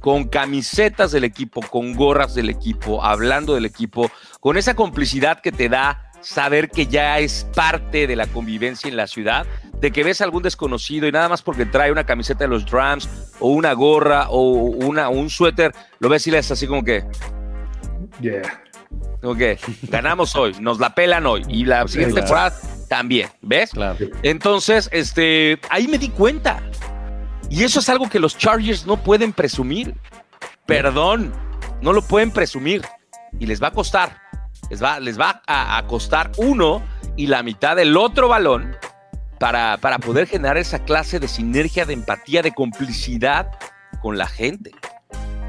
Con camisetas del equipo, con gorras del equipo, hablando del equipo, con esa complicidad que te da saber que ya es parte de la convivencia en la ciudad, de que ves a algún desconocido y nada más porque trae una camiseta de los Rams o una gorra o una, un suéter, lo ves y le es así como que, Yeah. Ok, ganamos hoy, nos la pelan hoy y la siguiente claro. temporada también, ¿ves? Claro. Entonces, este, ahí me di cuenta. Y eso es algo que los Chargers no pueden presumir. Perdón, no lo pueden presumir. Y les va a costar. Les va, les va a, a costar uno y la mitad del otro balón para, para poder generar esa clase de sinergia, de empatía, de complicidad con la gente.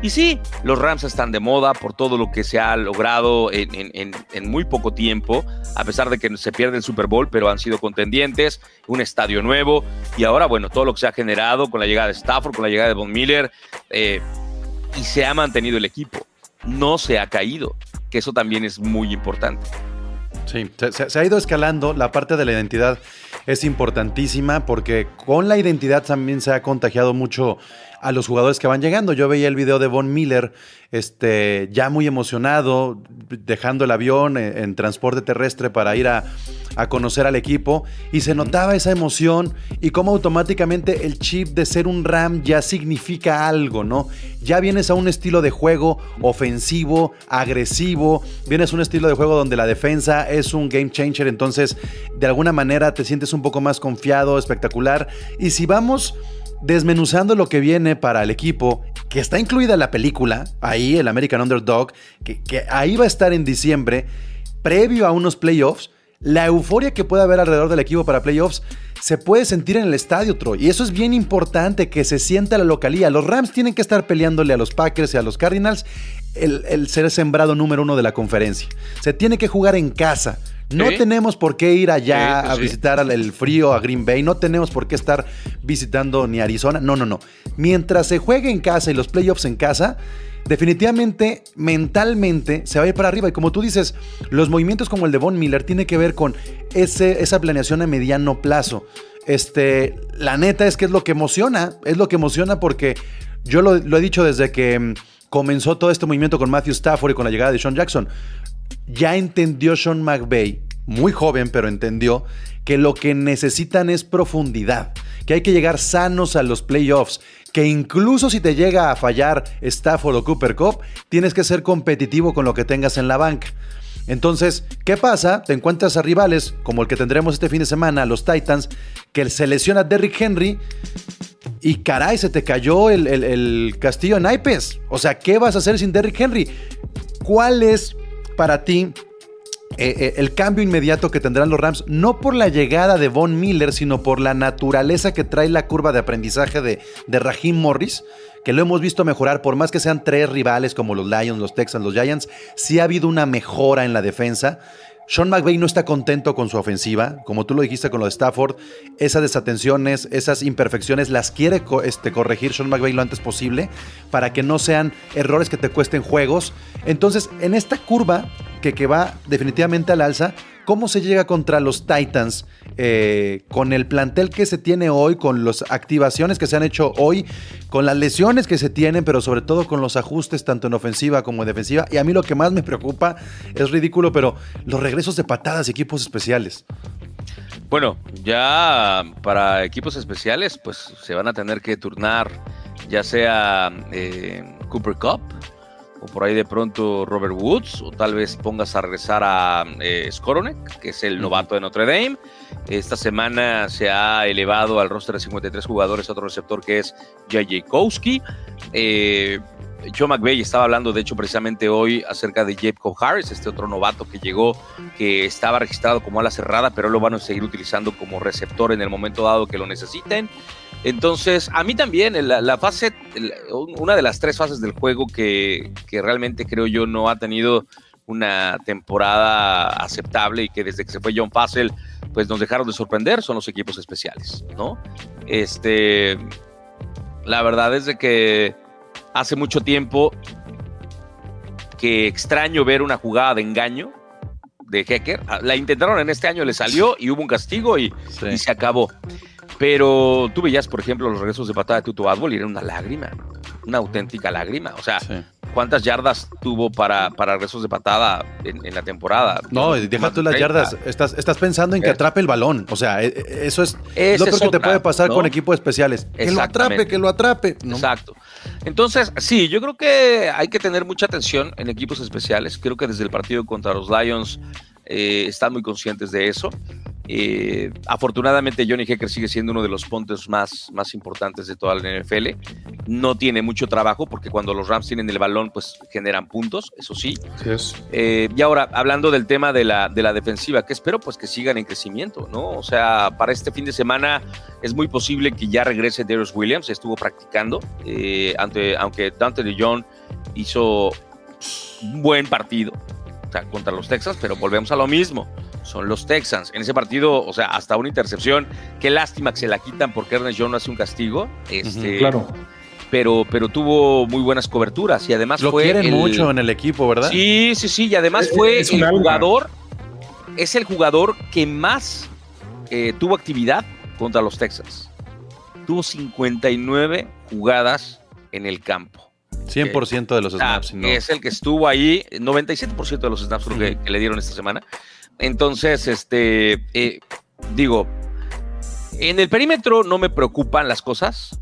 Y sí, los Rams están de moda por todo lo que se ha logrado en, muy poco tiempo, a pesar de que se pierde el Super Bowl, pero han sido contendientes, un estadio nuevo, y ahora, bueno, todo lo que se ha generado con la llegada de Stafford, con la llegada de Von Miller, eh, y se ha mantenido el equipo, no se ha caído, que eso también es muy importante. Sí, se ha ido escalando. La parte de la identidad es importantísima porque con la identidad también se ha contagiado mucho a los jugadores que van llegando. Yo veía el video de Von Miller, este, ya muy emocionado, dejando el avión en, en transporte terrestre para ir a, a conocer al equipo y se notaba esa emoción y cómo automáticamente el chip de ser un Ram ya significa algo, ¿no? Ya vienes a un estilo de juego ofensivo, agresivo, vienes a un estilo de juego donde la defensa es un game changer, entonces de alguna manera te sientes un poco más confiado, espectacular. Y si vamos desmenuzando lo que viene para el equipo, que está incluida la película, ahí el American Underdog, que, ahí va a estar en diciembre, previo a unos playoffs, la euforia que puede haber alrededor del equipo para playoffs se puede sentir en el estadio, Troy. Y eso es bien importante, que se sienta la localía. Los Rams tienen que estar peleándole a los Packers y a los Cardinals el ser sembrado número uno de la conferencia. Se tiene que jugar en casa. No Sí. tenemos por qué ir allá Sí, pues a visitar el frío a Green Bay. No tenemos por qué estar visitando ni Arizona. No, no, no. Mientras se juegue en casa y los playoffs en casa, definitivamente, mentalmente, se va a ir para arriba. Y como tú dices, los movimientos como el de Von Miller tiene que ver con ese, esa planeación a mediano plazo. Este, la neta es que es lo que emociona. Es lo que emociona porque yo lo, lo he dicho desde que mm, comenzó todo este movimiento con Matthew Stafford y con la llegada de Sean Jackson ya entendió Sean McVay, muy joven, pero entendió que lo que necesitan es profundidad, que hay que llegar sanos a los playoffs, que incluso si te llega a fallar Stafford o Cooper Cup, tienes que ser competitivo con lo que tengas en la banca. Entonces, ¿qué pasa? Te encuentras a rivales como el que tendremos este fin de semana, los Titans, que se lesiona Derrick Henry y caray, se te cayó el, el- el castillo en naipes. O sea, ¿qué vas a hacer sin Derrick Henry? ¿Cuál es para ti eh, eh, el cambio inmediato que tendrán los Rams? No por la llegada de Von Miller, sino por la naturaleza que trae la curva de aprendizaje de, de Raheem Morris, que lo hemos visto mejorar, por más que sean tres rivales como los Lions, los Texans, los Giants, sí ha habido una mejora en la defensa. Sean McVay no está contento con su ofensiva, como tú lo dijiste con lo de Stafford, esas desatenciones, esas imperfecciones las quiere este, corregir Sean McVay lo antes posible para que no sean errores que te cuesten juegos. Entonces, en esta curva que, que va definitivamente al alza, ¿cómo se llega contra los Titans eh, con el plantel que se tiene hoy, con las activaciones que se han hecho hoy, con las lesiones que se tienen, pero sobre todo con los ajustes tanto en ofensiva como en defensiva? Y a mí lo que más me preocupa es ridículo, pero los regresos de patadas y equipos especiales. Bueno, ya para equipos especiales, pues se van a tener que turnar ya sea eh, Cooper Cup o por ahí de pronto Robert Woods o tal vez pongas a regresar a eh, Skoronek, que es el novato de Notre Dame. Esta semana se ha elevado al roster de 53 jugadores otro receptor que es J.J. Kowski. Eh, Joe McVay estaba hablando, de hecho, precisamente hoy acerca de Jacob Harris, este otro novato que llegó, que estaba registrado como ala cerrada, pero lo van a seguir utilizando como receptor en el momento dado que lo necesiten. Entonces, a mí también, la, fase, una de las tres fases del juego que, que realmente creo yo no ha tenido una temporada aceptable y que desde que se fue John Fassel, pues nos dejaron de sorprender, son los equipos especiales, ¿no? Este, la verdad es de que hace mucho tiempo que extraño ver una jugada de engaño de Hecker. La intentaron en este año, le salió y hubo un castigo y, Sí. y se acabó. Pero tú veías, por ejemplo, los regresos de patada de Tuto Adbol y era una lágrima, una auténtica lágrima. O sea, Sí. ¿Cuántas yardas tuvo para, para regresos de patada en, en la temporada? No, deja de tú las 30. yardas. Estás, estás pensando en que atrape el balón. O sea, e- e- eso es Esa lo es que te puede pasar ¿no? con equipos especiales. Que lo atrape, que lo atrape. No. Exacto. Entonces, sí, yo creo que hay que tener mucha atención en equipos especiales. Creo que desde el partido contra los Lions eh, están muy conscientes de eso. Eh, afortunadamente, Johnny Hecker sigue siendo uno de los puntos más, más importantes de toda la NFL. No tiene mucho trabajo porque cuando los Rams tienen el balón, pues generan puntos, eso sí. Es. Eh, y ahora, hablando del tema de la, de la defensiva, que espero pues que sigan en crecimiento, ¿no? O sea, para este fin de semana es muy posible que ya regrese Darius Williams, estuvo practicando, eh, ante, aunque Dante de Jong hizo un buen partido contra los Texans, pero volvemos a lo mismo. Son los Texans. En ese partido, o sea, hasta una intercepción. Qué lástima que se la quitan porque Ernest Jones hace un castigo. Este, Claro. pero, pero tuvo muy buenas coberturas y además Lo fue quieren el- mucho en el equipo, ¿verdad? Sí, sí, sí, y además Es- fue es el alma. jugador, es el jugador que más eh, tuvo actividad contra los Texans. Tuvo 59 jugadas en el campo. 100% de los sea, snaps. no. Es el que estuvo ahí, 97% de los snaps creo que, que le dieron esta semana. Entonces, este, eh, digo, en el perímetro no me preocupan las cosas,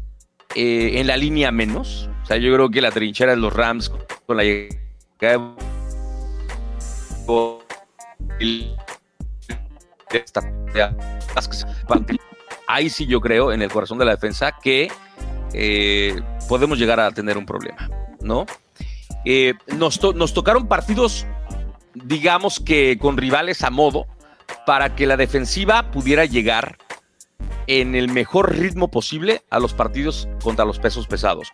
eh, en la línea menos. O sea, yo creo que la trinchera de los Rams con la llegada de ahí sí yo creo en el corazón de la defensa que eh, podemos llegar a tener un problema, ¿no? Eh, nos, to- nos tocaron partidos, digamos que con rivales a modo, para que la defensiva pudiera llegar en el mejor ritmo posible a los partidos contra los pesos pesados.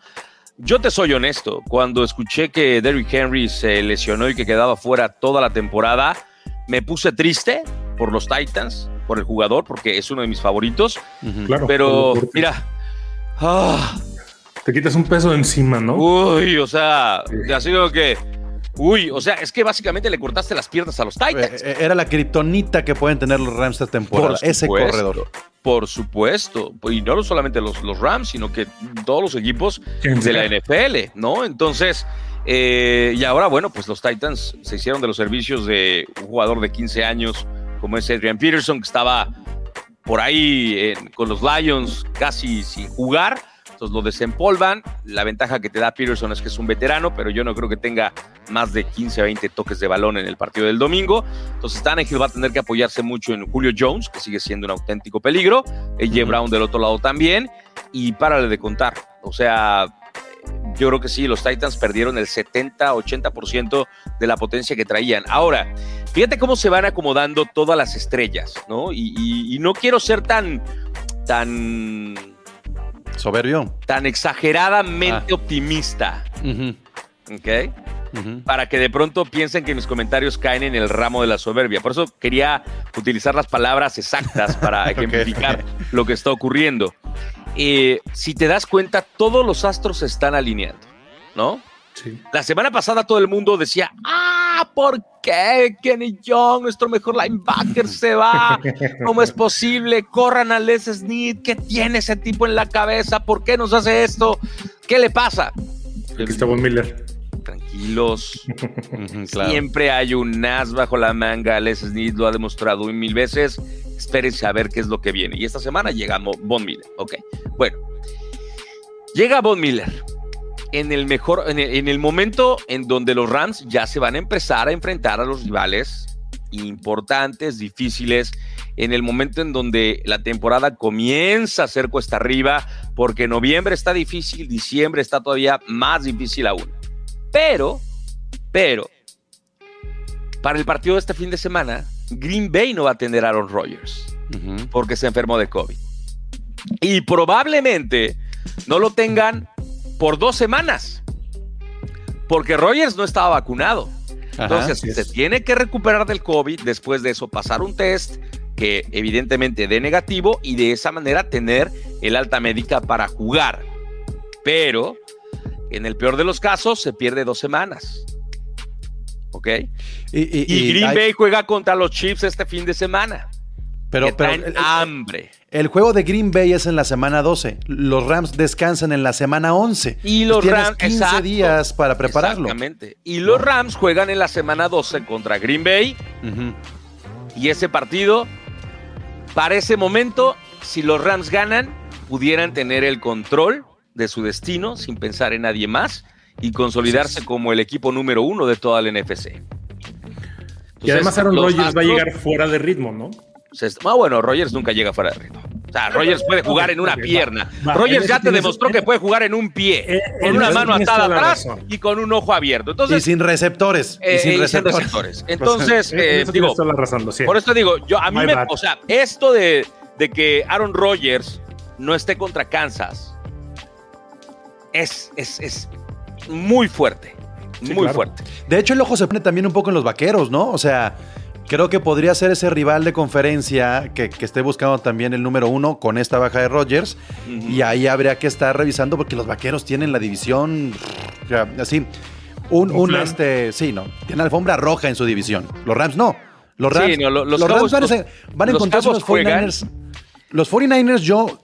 Yo te soy honesto, cuando escuché que Derrick Henry se lesionó y que quedaba fuera toda la temporada, me puse triste por los Titans, por el jugador, porque es uno de mis favoritos. Claro. pero mira, ah, Te quitas un peso de encima, ¿no? Uy, o sea, Sí. así como que. Uy, o sea, es que básicamente le cortaste las piernas a los Titans. Eh, eh, Era la kriptonita que pueden tener los Rams esta temporada. Por Ese supuesto. corredor. Por supuesto. Y no solamente los, los Rams, sino que todos los equipos ¿Quién de la? NFL, ¿no? Entonces, eh, y ahora, bueno, pues los Titans se hicieron de los servicios de un jugador de 15 años como es Adrian Peterson, que estaba por ahí con los Lions casi sin jugar. Entonces lo desempolvan. La ventaja que te da Peterson es que es un veterano, pero yo no creo que tenga más de 15 a 20 toques de balón en el partido del domingo. Entonces Tannehill va a tener que apoyarse mucho en Julio Jones, que sigue siendo un auténtico peligro. AJ Brown del otro lado también. Y párale de contar. O sea, yo creo que sí, los Titans perdieron el 70-80% de la potencia que traían. Ahora, fíjate cómo se van acomodando todas las estrellas, ¿no? Y, y- y no quiero ser tan, tan, Soberbio. tan exageradamente Ah. optimista, ¿ok? Para que de pronto piensen que mis comentarios caen en el ramo de la soberbia. Por eso quería utilizar las palabras exactas para ejemplificar lo que está ocurriendo. Eh, si te das cuenta, todos los astros se están alineando, ¿no? Sí. La semana pasada todo el mundo decía, ah, ¿por qué Kenny Young, nuestro mejor linebacker, se va? ¿Cómo es posible? Corran a Les Snead, ¿qué tiene ese tipo en la cabeza? ¿Por qué nos hace esto? ¿Qué le pasa? Aquí está Von Miller. Tranquilos, claro. siempre hay un as bajo la manga, Les Snead lo ha demostrado mil veces, espérense a ver qué es lo que viene. Y esta semana llega Mo- Von Miller, ok. Bueno, llega Von Miller en el mejor, en el, en el momento en donde los Rams ya se van a empezar a enfrentar a los rivales importantes, difíciles, en el momento en donde la temporada comienza a ser cuesta arriba, porque noviembre está difícil, diciembre está todavía más difícil aún. Pero, pero, para el partido de este fin de semana, Green Bay no va a tener a Aaron Rodgers Ujú. porque se enfermó de COVID. Y probablemente no lo tengan por dos semanas, porque Rogers no estaba vacunado. Entonces se es. tiene que recuperar del COVID, después de eso pasar un test que evidentemente dé negativo y de esa manera tener el alta médica para jugar. Pero en el peor de los casos se pierde dos semanas. ¿Ok? Y, y- Y, y Green hay- Bay juega contra los Chiefs este fin de semana. pero, que pero el- hambre. El juego de Green Bay es en la semana 12. Los Rams descansan en la semana 11. Y los Tienes Rams, 15 exacto. días para prepararlo. Exactamente. Y los Rams juegan en la semana 12 contra Green Bay. Y ese partido, para ese momento, si los Rams ganan, pudieran tener el control de su destino sin pensar en nadie más y consolidarse como el equipo número uno de toda la NFC. Y además Aaron Rodgers va a llegar fuera de ritmo, ¿no? Se- Ah, bueno, Rogers nunca llega fuera de ritmo. O sea, Rogers puede jugar en una pierna. Rogers ya te demostró que puede jugar en un pie, Eh, con en una mano atada atrás y con un ojo abierto. Y Entonces, sin receptores. eh, y sin eh, receptores. Entonces, En eh, digo. Por eso digo, yo a mí me, o sea, esto de, de que Aaron Rodgers no esté contra Kansas es, es, es muy fuerte, Sí, muy claro. fuerte. De hecho, el ojo se pone también un poco en los vaqueros, ¿no? O sea, creo que podría ser ese rival de conferencia que, que esté buscando también el número uno con esta baja de Rodgers. Y ahí habría que estar revisando porque los vaqueros tienen la división. o sea, así. Un, Un un, plan. este, sí, no. Tienen alfombra roja en su división. Los Rams no. Los Sí, Rams, no, los los Rams van a, van a los los 49ers. Los 49ers, yo,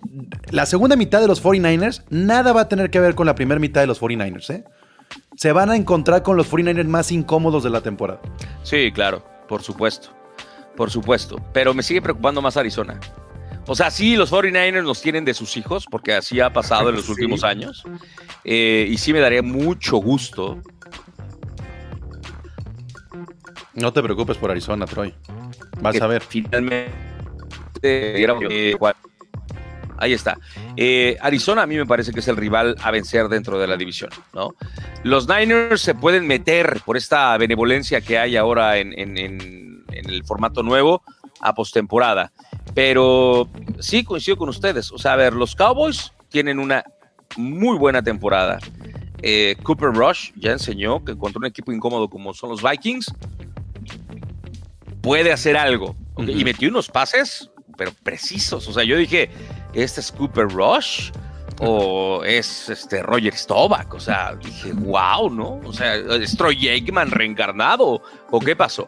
la segunda mitad de los 49ers, nada va a tener que ver con la primera mitad de los 49ers, ¿eh? Se van a encontrar con los 49ers más incómodos de la temporada. Sí, claro, por supuesto, por supuesto. Pero me sigue preocupando más Arizona. O sea, sí, los 49ers nos tienen de sus hijos, porque así ha pasado en los Sí. últimos años. Eh, y sí me daría mucho gusto. No te preocupes por Arizona, Troy. Vas a ver. Finalmente. eh, cual- ahí está. Eh, Arizona a mí me parece que es el rival a vencer dentro de la división, ¿no? Los Niners se pueden meter por esta benevolencia que hay ahora en, en- en- en el formato nuevo a postemporada. Pero sí coincido con ustedes. O sea, a ver, los Cowboys tienen una muy buena temporada. Eh, Cooper Rush ya enseñó que contra un equipo incómodo como son los Vikings, puede hacer algo. Y metió unos pases, pero precisos. O sea, yo dije, ¿este es Cooper Rush? ¿O es este Roger Staubach? O sea, dije, wow, ¿no? O sea, ¿es Troy Aikman reencarnado? ¿O qué pasó?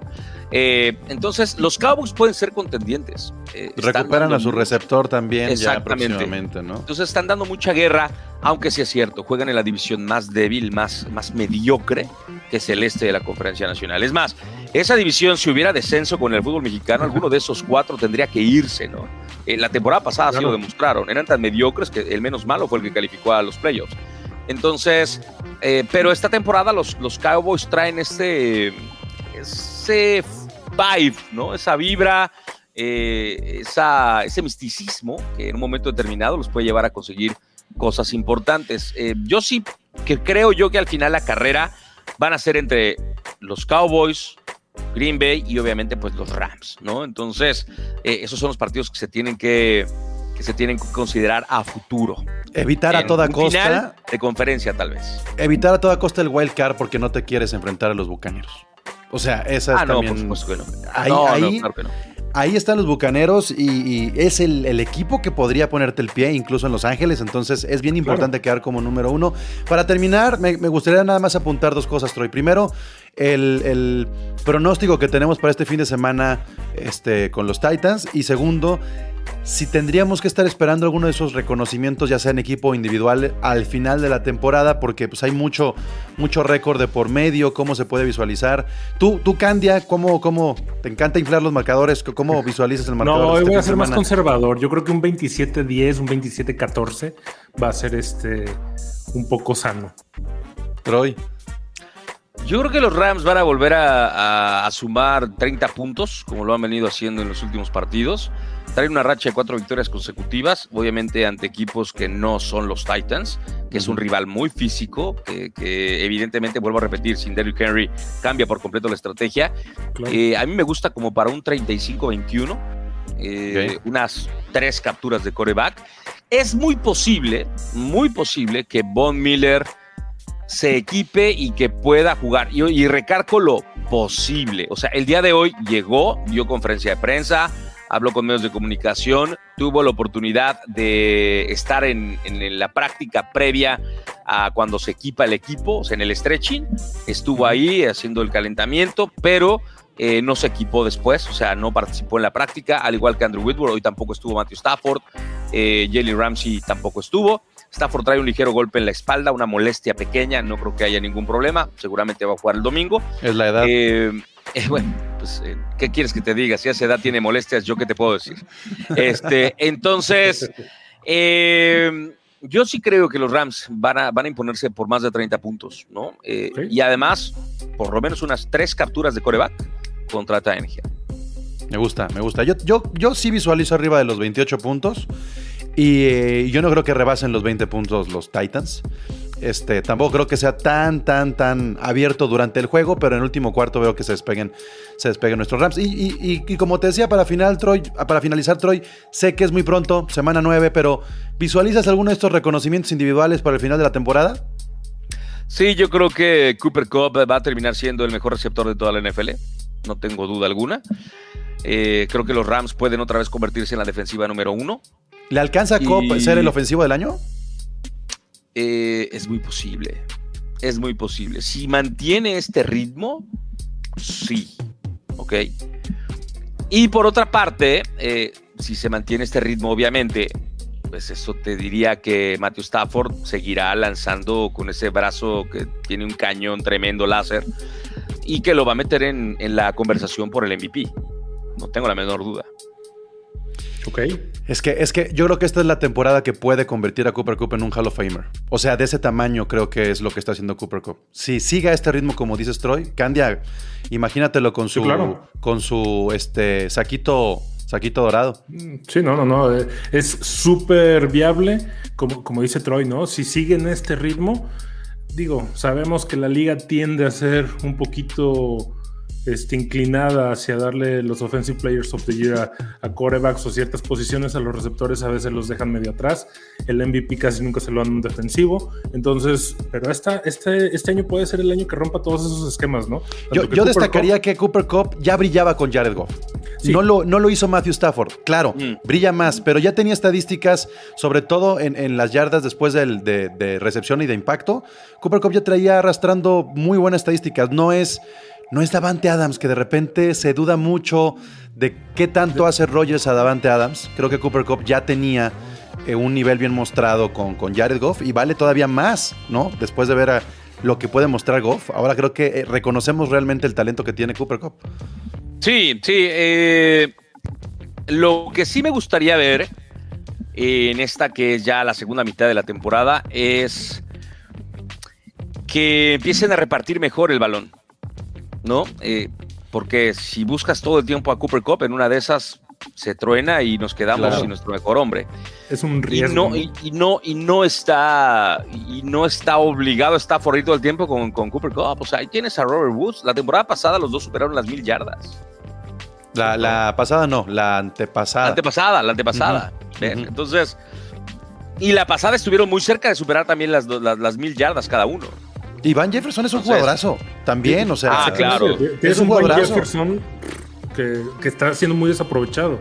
Eh, entonces, los Cowboys pueden ser contendientes. Eh, Recuperan dando a su receptor también ya Exactamente. próximamente, ¿no? entonces están dando mucha guerra, aunque sí es cierto, juegan en la división más débil, más, más mediocre que es el este de la Conferencia Nacional. Es más, esa división, si hubiera descenso con el fútbol mexicano, alguno de esos cuatro tendría que irse, ¿no? Eh, la temporada pasada Claro. lo demostraron, eran tan mediocres que el menos malo fue el que calificó a los playoffs. Entonces, eh, pero esta temporada los, los Cowboys traen ese, ese vibe, ¿no? Esa vibra, eh, esa, ese misticismo que en un momento determinado los puede llevar a conseguir cosas importantes. Eh, yo sí que creo yo que al final la carrera van a ser entre los Cowboys, Green Bay y obviamente pues los Rams, ¿no? Entonces, eh, esos son los partidos que se tienen que, que se tienen que considerar a futuro. Evitar a toda costa, final de conferencia tal vez. evitar a toda costa el wild card porque no te quieres enfrentar a los bucaneros. O sea, esa es Ah, no, también. por supuesto que no. Ahí- no, no, ahí- claro que no. Ahí están los bucaneros y, y es el, el equipo que podría ponerte el pie, incluso en Los Ángeles. Entonces es bien importante quedar como número uno. Para terminar, me, me gustaría nada más apuntar dos cosas, Troy. Primero, el, el pronóstico que tenemos para este fin de semana este, con los Titans. Y segundo, si tendríamos que estar esperando alguno de esos reconocimientos, ya sea en equipo o individual, al final de la temporada, porque pues hay mucho, mucho récord de por medio, cómo se puede visualizar. Tú, tú Candia, ¿cómo, cómo te encanta inflar los marcadores? ¿Cómo visualizas el marcador? No, de hoy este voy a ser más conservador. Yo creo que un 27-10, un 27-14 va a ser este un poco sano. Troy. Yo creo que los Rams van a volver a, a- a sumar 30 puntos, como lo han venido haciendo en los últimos partidos. Traen una racha de cuatro victorias consecutivas, obviamente ante equipos que no son los Titans, que es un rival muy físico, que, que evidentemente, vuelvo a repetir, sin Derrick Henry cambia por completo la estrategia. Claro. Eh, a mí me gusta como para un 35-21, eh, unas tres capturas de coreback. Es muy posible, muy posible que Von Miller se equipe y que pueda jugar. Y, y recargo lo posible. O sea, el día de hoy llegó, dio conferencia de prensa, habló con medios de comunicación, tuvo la oportunidad de estar en, en la práctica previa a cuando se equipa el equipo, o sea, en el stretching, estuvo ahí haciendo el calentamiento, pero eh, no se equipó después, o sea, no participó en la práctica, al igual que Andrew Whitworth, hoy tampoco estuvo Matthew Stafford, eh, Jalen Ramsey tampoco estuvo. Stafford trae un ligero golpe en la espalda, una molestia pequeña, no creo que haya ningún problema, seguramente va a jugar el domingo. Es la edad. Eh, eh, bueno, pues, eh, ¿qué quieres que te diga? Si a esa edad tiene molestias, ¿yo qué te puedo decir? Este, entonces, eh, yo sí creo que los Rams van a, van a imponerse por más de 30 puntos, ¿no? Y además, por lo menos unas tres capturas de coreback contra Tannehill. Me gusta, me gusta. Yo, yo, yo sí visualizo arriba de los 28 puntos. Y eh, yo no creo que rebasen los 20 puntos los Titans. Este, tampoco creo que sea tan, tan, tan abierto durante el juego, pero en el último cuarto veo que se despeguen, se despeguen nuestros Rams. Y, como te decía, para, final, Troy, para finalizar, Troy, sé que es muy pronto, semana 9, pero ¿visualizas alguno de estos reconocimientos individuales para el final de la temporada? Sí, yo creo que Cooper Cup va a terminar siendo el mejor receptor de toda la NFL, no tengo duda alguna. Eh, creo que los Rams pueden otra vez convertirse en la defensiva número uno. ¿Le alcanza a Y- ser el ofensivo del año? Eh, es muy posible. Es muy posible. Si mantiene este ritmo, sí. Ok. Y por otra parte, eh, si se mantiene este ritmo, obviamente, pues eso te diría que Matthew Stafford seguirá lanzando con ese brazo que tiene un cañón tremendo láser y que lo va a meter en, en la conversación por el MVP. No tengo la menor duda. Ok. Es que, es que yo creo que esta es la temporada que puede convertir a Cooper Cup en un Hall of Famer. O sea, de ese tamaño creo que es lo que está haciendo Cooper Cup. Si sigue a este ritmo, como dices Troy, Candia, imagínatelo con su, Sí, claro. con su este, saquito, saquito dorado. Sí, no, no, no. eh, Es súper viable, como, como dice Troy, ¿no? Si sigue en este ritmo, digo, sabemos que la liga tiende a ser un poquito este, inclinada hacia darle los Offensive Players of the Year a, a corebacks o ciertas posiciones a los receptores, a veces los dejan medio atrás. El MVP casi nunca se lo dan un defensivo. Entonces, pero esta, este, este año puede ser el año que rompa todos esos esquemas, ¿no? Tanto Yo, yo Cooper destacaría que Cooper Cup ya brillaba con Jared Goff. Sí. No, lo, no lo hizo Matthew Stafford. Claro, Mm. brilla más, pero ya tenía estadísticas, sobre todo en, en las yardas después del- de, de recepción y de impacto. Cooper Cup ya traía arrastrando muy buenas estadísticas. No es, no es Davante Adams, que de repente se duda mucho de qué tanto hace Rogers a Davante Adams. Creo que Cooper Cup ya tenía eh, un nivel bien mostrado con, con Jared Goff y vale todavía más, ¿no? Después de ver lo que puede mostrar Goff. Ahora creo que eh, reconocemos realmente el talento que tiene Cooper Cup. Sí, sí. eh, lo que sí me gustaría ver en esta que es ya la segunda mitad de la temporada es que empiecen a repartir mejor el balón, ¿no? Eh, porque si buscas todo el tiempo a Cooper Cup, en una de esas se truena y nos quedamos Claro. sin nuestro mejor hombre. Es un Y riesgo. no, y, y no, y no está, y no está obligado a estar forrito todo el tiempo con, con Cooper Cup. O sea, ahí tienes a Robert Woods. La temporada pasada los dos superaron las mil yardas. La, la pasada no, la antepasada. La antepasada, la antepasada. Entonces, y la pasada estuvieron muy cerca de superar también las, las, las mil yardas cada uno. Y Van Jefferson es un Entonces- jugadorazo. También, o sea. Ah, claro. Es un jugadorazo. Jefferson que, que está siendo muy desaprovechado,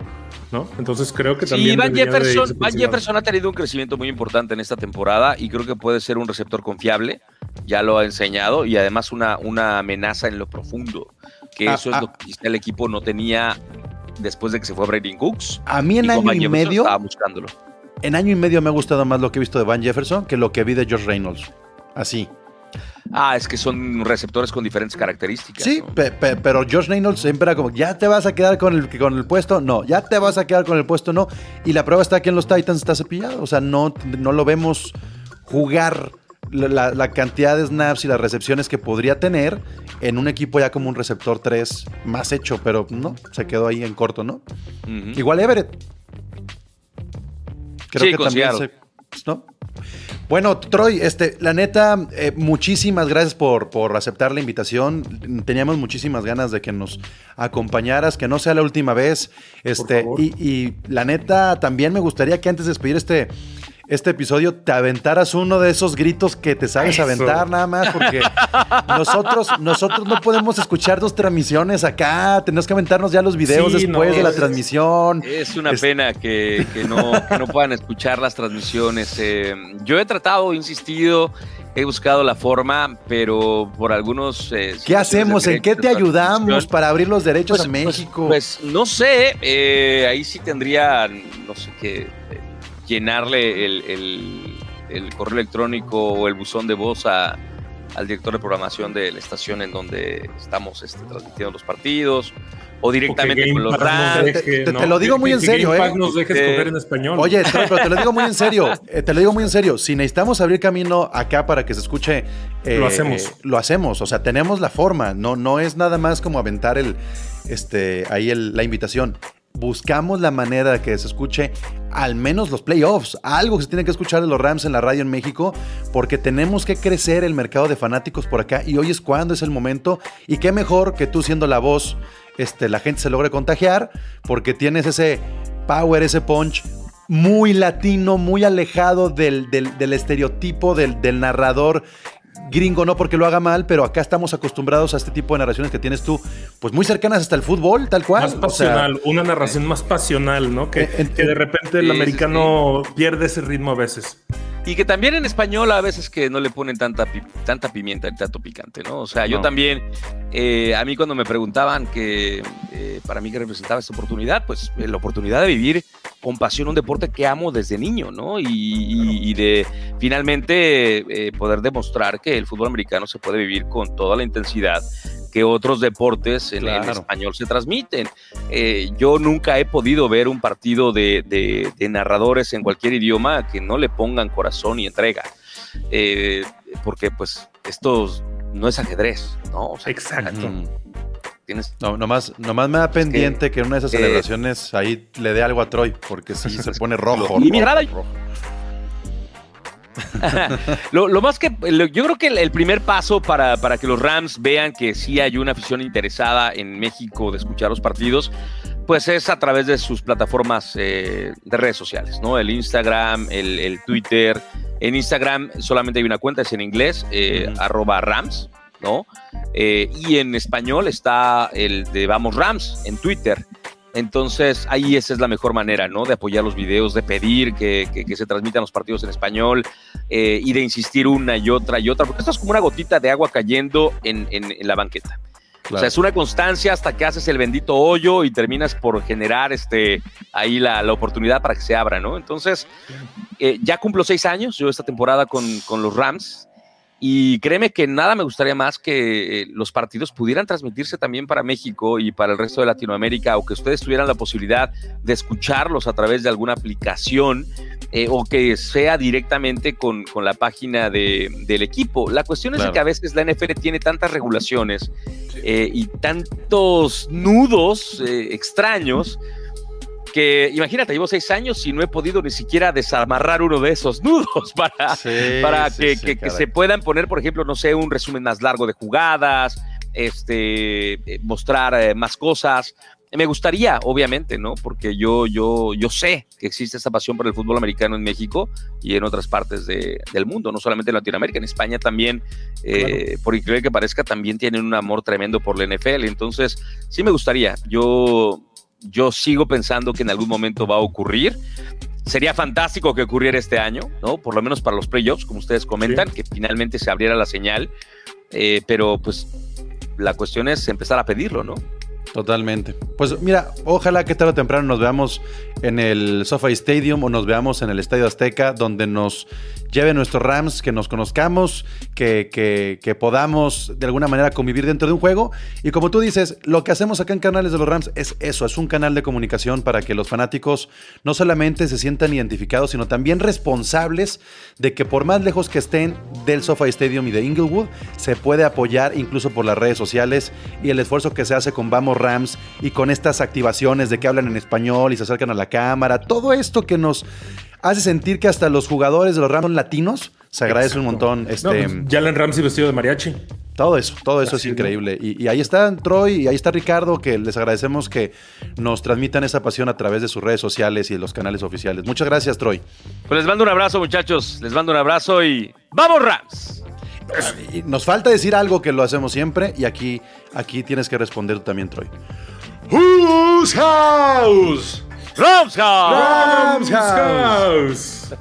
¿no? Entonces creo que Sí, también. Van debería de Jefferson, Van. Jefferson ha tenido un crecimiento muy importante en esta temporada y creo que puede ser un receptor confiable. Ya lo ha enseñado y además una, una amenaza en lo profundo. Que Ah, eso es ah. lo que quizá el equipo no tenía después de que se fue Brady Cooks. A mí en Y año Van y Jefferson medio, Estaba buscándolo. en año y medio me ha gustado más lo que he visto de Van Jefferson que lo que vi de Josh Reynolds. Así. Ah, es que son receptores con diferentes características. Sí, ¿no? pe- pe- pero Josh Reynolds siempre era como, ya te vas a quedar con el, con el puesto, no, ya te vas a quedar con el puesto, no. Y la prueba está que en los Titans está cepillado, o sea, no, no lo vemos jugar la, la- cantidad de snaps y las recepciones que podría tener en un equipo ya como un receptor 3 más hecho, pero no, se quedó ahí en corto, ¿no? Igual Everett. Creo Sí, que también se- ¿no? Bueno, Troy, este, la neta, eh, muchísimas gracias por, por aceptar la invitación. Teníamos muchísimas ganas de que nos acompañaras, que no sea la última vez. Este, favor. y, y la neta, también me gustaría que antes de despedir este, este episodio te aventaras uno de esos gritos que te sabes Eso. aventar nada más, porque nosotros, nosotros no podemos escuchar dos transmisiones acá, tenemos que aventarnos ya los videos Sí, después no, de la es- transmisión. Es una Es- pena que, que no, que no puedan escuchar las transmisiones. Eh, yo he tratado, he insistido, he buscado la forma, pero por algunos... eh, ¿Qué hacemos? ¿En qué te ayudamos para abrir los derechos pues, a pues- México? Pues, no sé, eh, ahí sí tendría, no sé qué, eh, llenarle el, el- el correo electrónico o el buzón de voz a- al director de programación de la estación en donde estamos este, transmitiendo los partidos o directamente con los. Te- deje, te- ¿no? te lo digo muy Que- en serio, Game ¿eh? Nos deje escoger en español. Oye, pero te lo digo muy en serio. te lo digo muy en serio. Si necesitamos abrir camino acá para que se escuche, eh, Lo hacemos. eh, lo hacemos. O sea, tenemos la forma. No, no es nada más como aventar el, este, ahí el- la invitación. Buscamos la manera de que se escuche al menos los playoffs, algo que se tiene que escuchar de los Rams en la radio en México, porque tenemos que crecer el mercado de fanáticos por acá y hoy es cuando es el momento. Y qué mejor que tú siendo la voz, este, la gente se logre contagiar, porque tienes ese power, ese punch muy latino, muy alejado del, del- estereotipo del narrador gringo, no porque lo haga mal, pero acá estamos acostumbrados a este tipo de narraciones que tienes tú, pues muy cercanas hasta el fútbol, tal cual. más O sea, pasional, una narración más pasional, ¿no? Que, Eh, que de repente el americano pierde ese ritmo a veces. Y que también en español a veces que no le ponen tanta, tanta pimienta y tanto picante, ¿no? O sea, yo No. también, eh, a mí cuando me preguntaban que eh, para mí que representaba esta oportunidad, pues eh, la oportunidad de vivir con pasión un deporte que amo desde niño, ¿no? Y, y- y de finalmente eh, poder demostrar que el fútbol americano se puede vivir con toda la intensidad que otros deportes en, español se transmiten. Eh, yo nunca he podido ver un partido de, de- de narradores en cualquier idioma que no le pongan corazón y entrega. Eh, porque pues esto no es ajedrez, ¿no? O sea, Exacto. tienes no, nomás, nomás me da pendiente que, en una de esas eh, celebraciones ahí le dé algo a Troy, porque sí se pone rojo. Y rojo, rojo. Lo, lo más que lo- yo creo que el, el primer paso para, para que los Rams vean que sí hay una afición interesada en México de escuchar los partidos, pues es a través de sus plataformas eh, de redes sociales, ¿no? El Instagram, el, el Twitter. En Instagram solamente hay una cuenta, es en inglés, eh, arroba Rams, ¿no? Eh, y en español está el de Vamos Rams en Twitter. Entonces, ahí esa es la mejor manera, ¿no? De apoyar los videos, de pedir que, que- que se transmitan los partidos en español eh, y de insistir una y otra y otra, porque esto es como una gotita de agua cayendo en, en- en la banqueta. O sea, es una constancia hasta que haces el bendito hoyo y terminas por generar este, ahí la, la oportunidad para que se abra, ¿no? Entonces, eh, ya cumplo seis años yo esta temporada con, con los Rams y créeme que nada me gustaría más que eh, los partidos pudieran transmitirse también para México y para el resto de Latinoamérica o que ustedes tuvieran la posibilidad de escucharlos a través de alguna aplicación eh, o que sea directamente con, con la página de- del equipo. La cuestión es que a veces la NFL tiene tantas regulaciones eh, y tantos nudos eh, extraños que imagínate, llevo seis años y no he podido ni siquiera desamarrar uno de esos nudos para, Sí, para sí, que, sí, que- que caray. se puedan poner, por ejemplo, no sé, un resumen más largo de jugadas, este, eh, mostrar eh, más cosas. Me gustaría, obviamente, ¿no? Porque yo, yo, yo sé que existe esta pasión por el fútbol americano en México y en otras partes de- del mundo, no solamente en Latinoamérica, en España también, eh, por increíble que parezca, también tienen un amor tremendo por la NFL. Entonces, sí me gustaría. Yo, yo sigo pensando que en algún momento va a ocurrir. Sería fantástico que ocurriera este año, ¿no? Por lo menos para los playoffs, como ustedes comentan, que finalmente se abriera la señal. Eh, pero pues la cuestión es empezar a pedirlo, ¿no? Totalmente. Pues mira, ojalá que tarde o temprano nos veamos en el SoFi Stadium o nos veamos en el Estadio Azteca, donde nos lleve nuestros Rams, que nos conozcamos, que, que- que podamos de alguna manera convivir dentro de un juego. Y como tú dices, lo que hacemos acá en Canales de los Rams es eso, es un canal de comunicación para que los fanáticos no solamente se sientan identificados, sino también responsables de que por más lejos que estén del SoFi Stadium y de Inglewood, se puede apoyar incluso por las redes sociales y el esfuerzo que se hace con Vamos Rams y con estas activaciones de que hablan en español y se acercan a la cámara, todo esto que nos hace sentir que hasta los jugadores de los Rams son latinos, se agradece un montón. No, Este, pues, Jalen Ramsey vestido de mariachi. Todo eso, todo eso es increíble. Y, y ahí está Troy y ahí está Ricardo, que les agradecemos que nos transmitan esa pasión a través de sus redes sociales y de los canales oficiales. Muchas gracias, Troy. Pues les mando un abrazo, muchachos. Les mando un abrazo y ¡vamos, Rams! Nos falta decir algo que lo hacemos siempre y aquí, aquí tienes que responder tú también, Troy. Whose house? ¡Rams House! Rams House.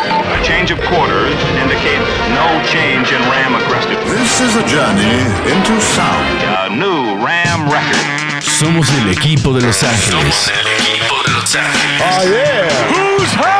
A change of quarters indicates no change in Ram aggressiveness. This is a journey into sound. A new Ram record. Somos el equipo de Los Ángeles. Somos el equipo de Los Ángeles. Oh, yeah. Whose house?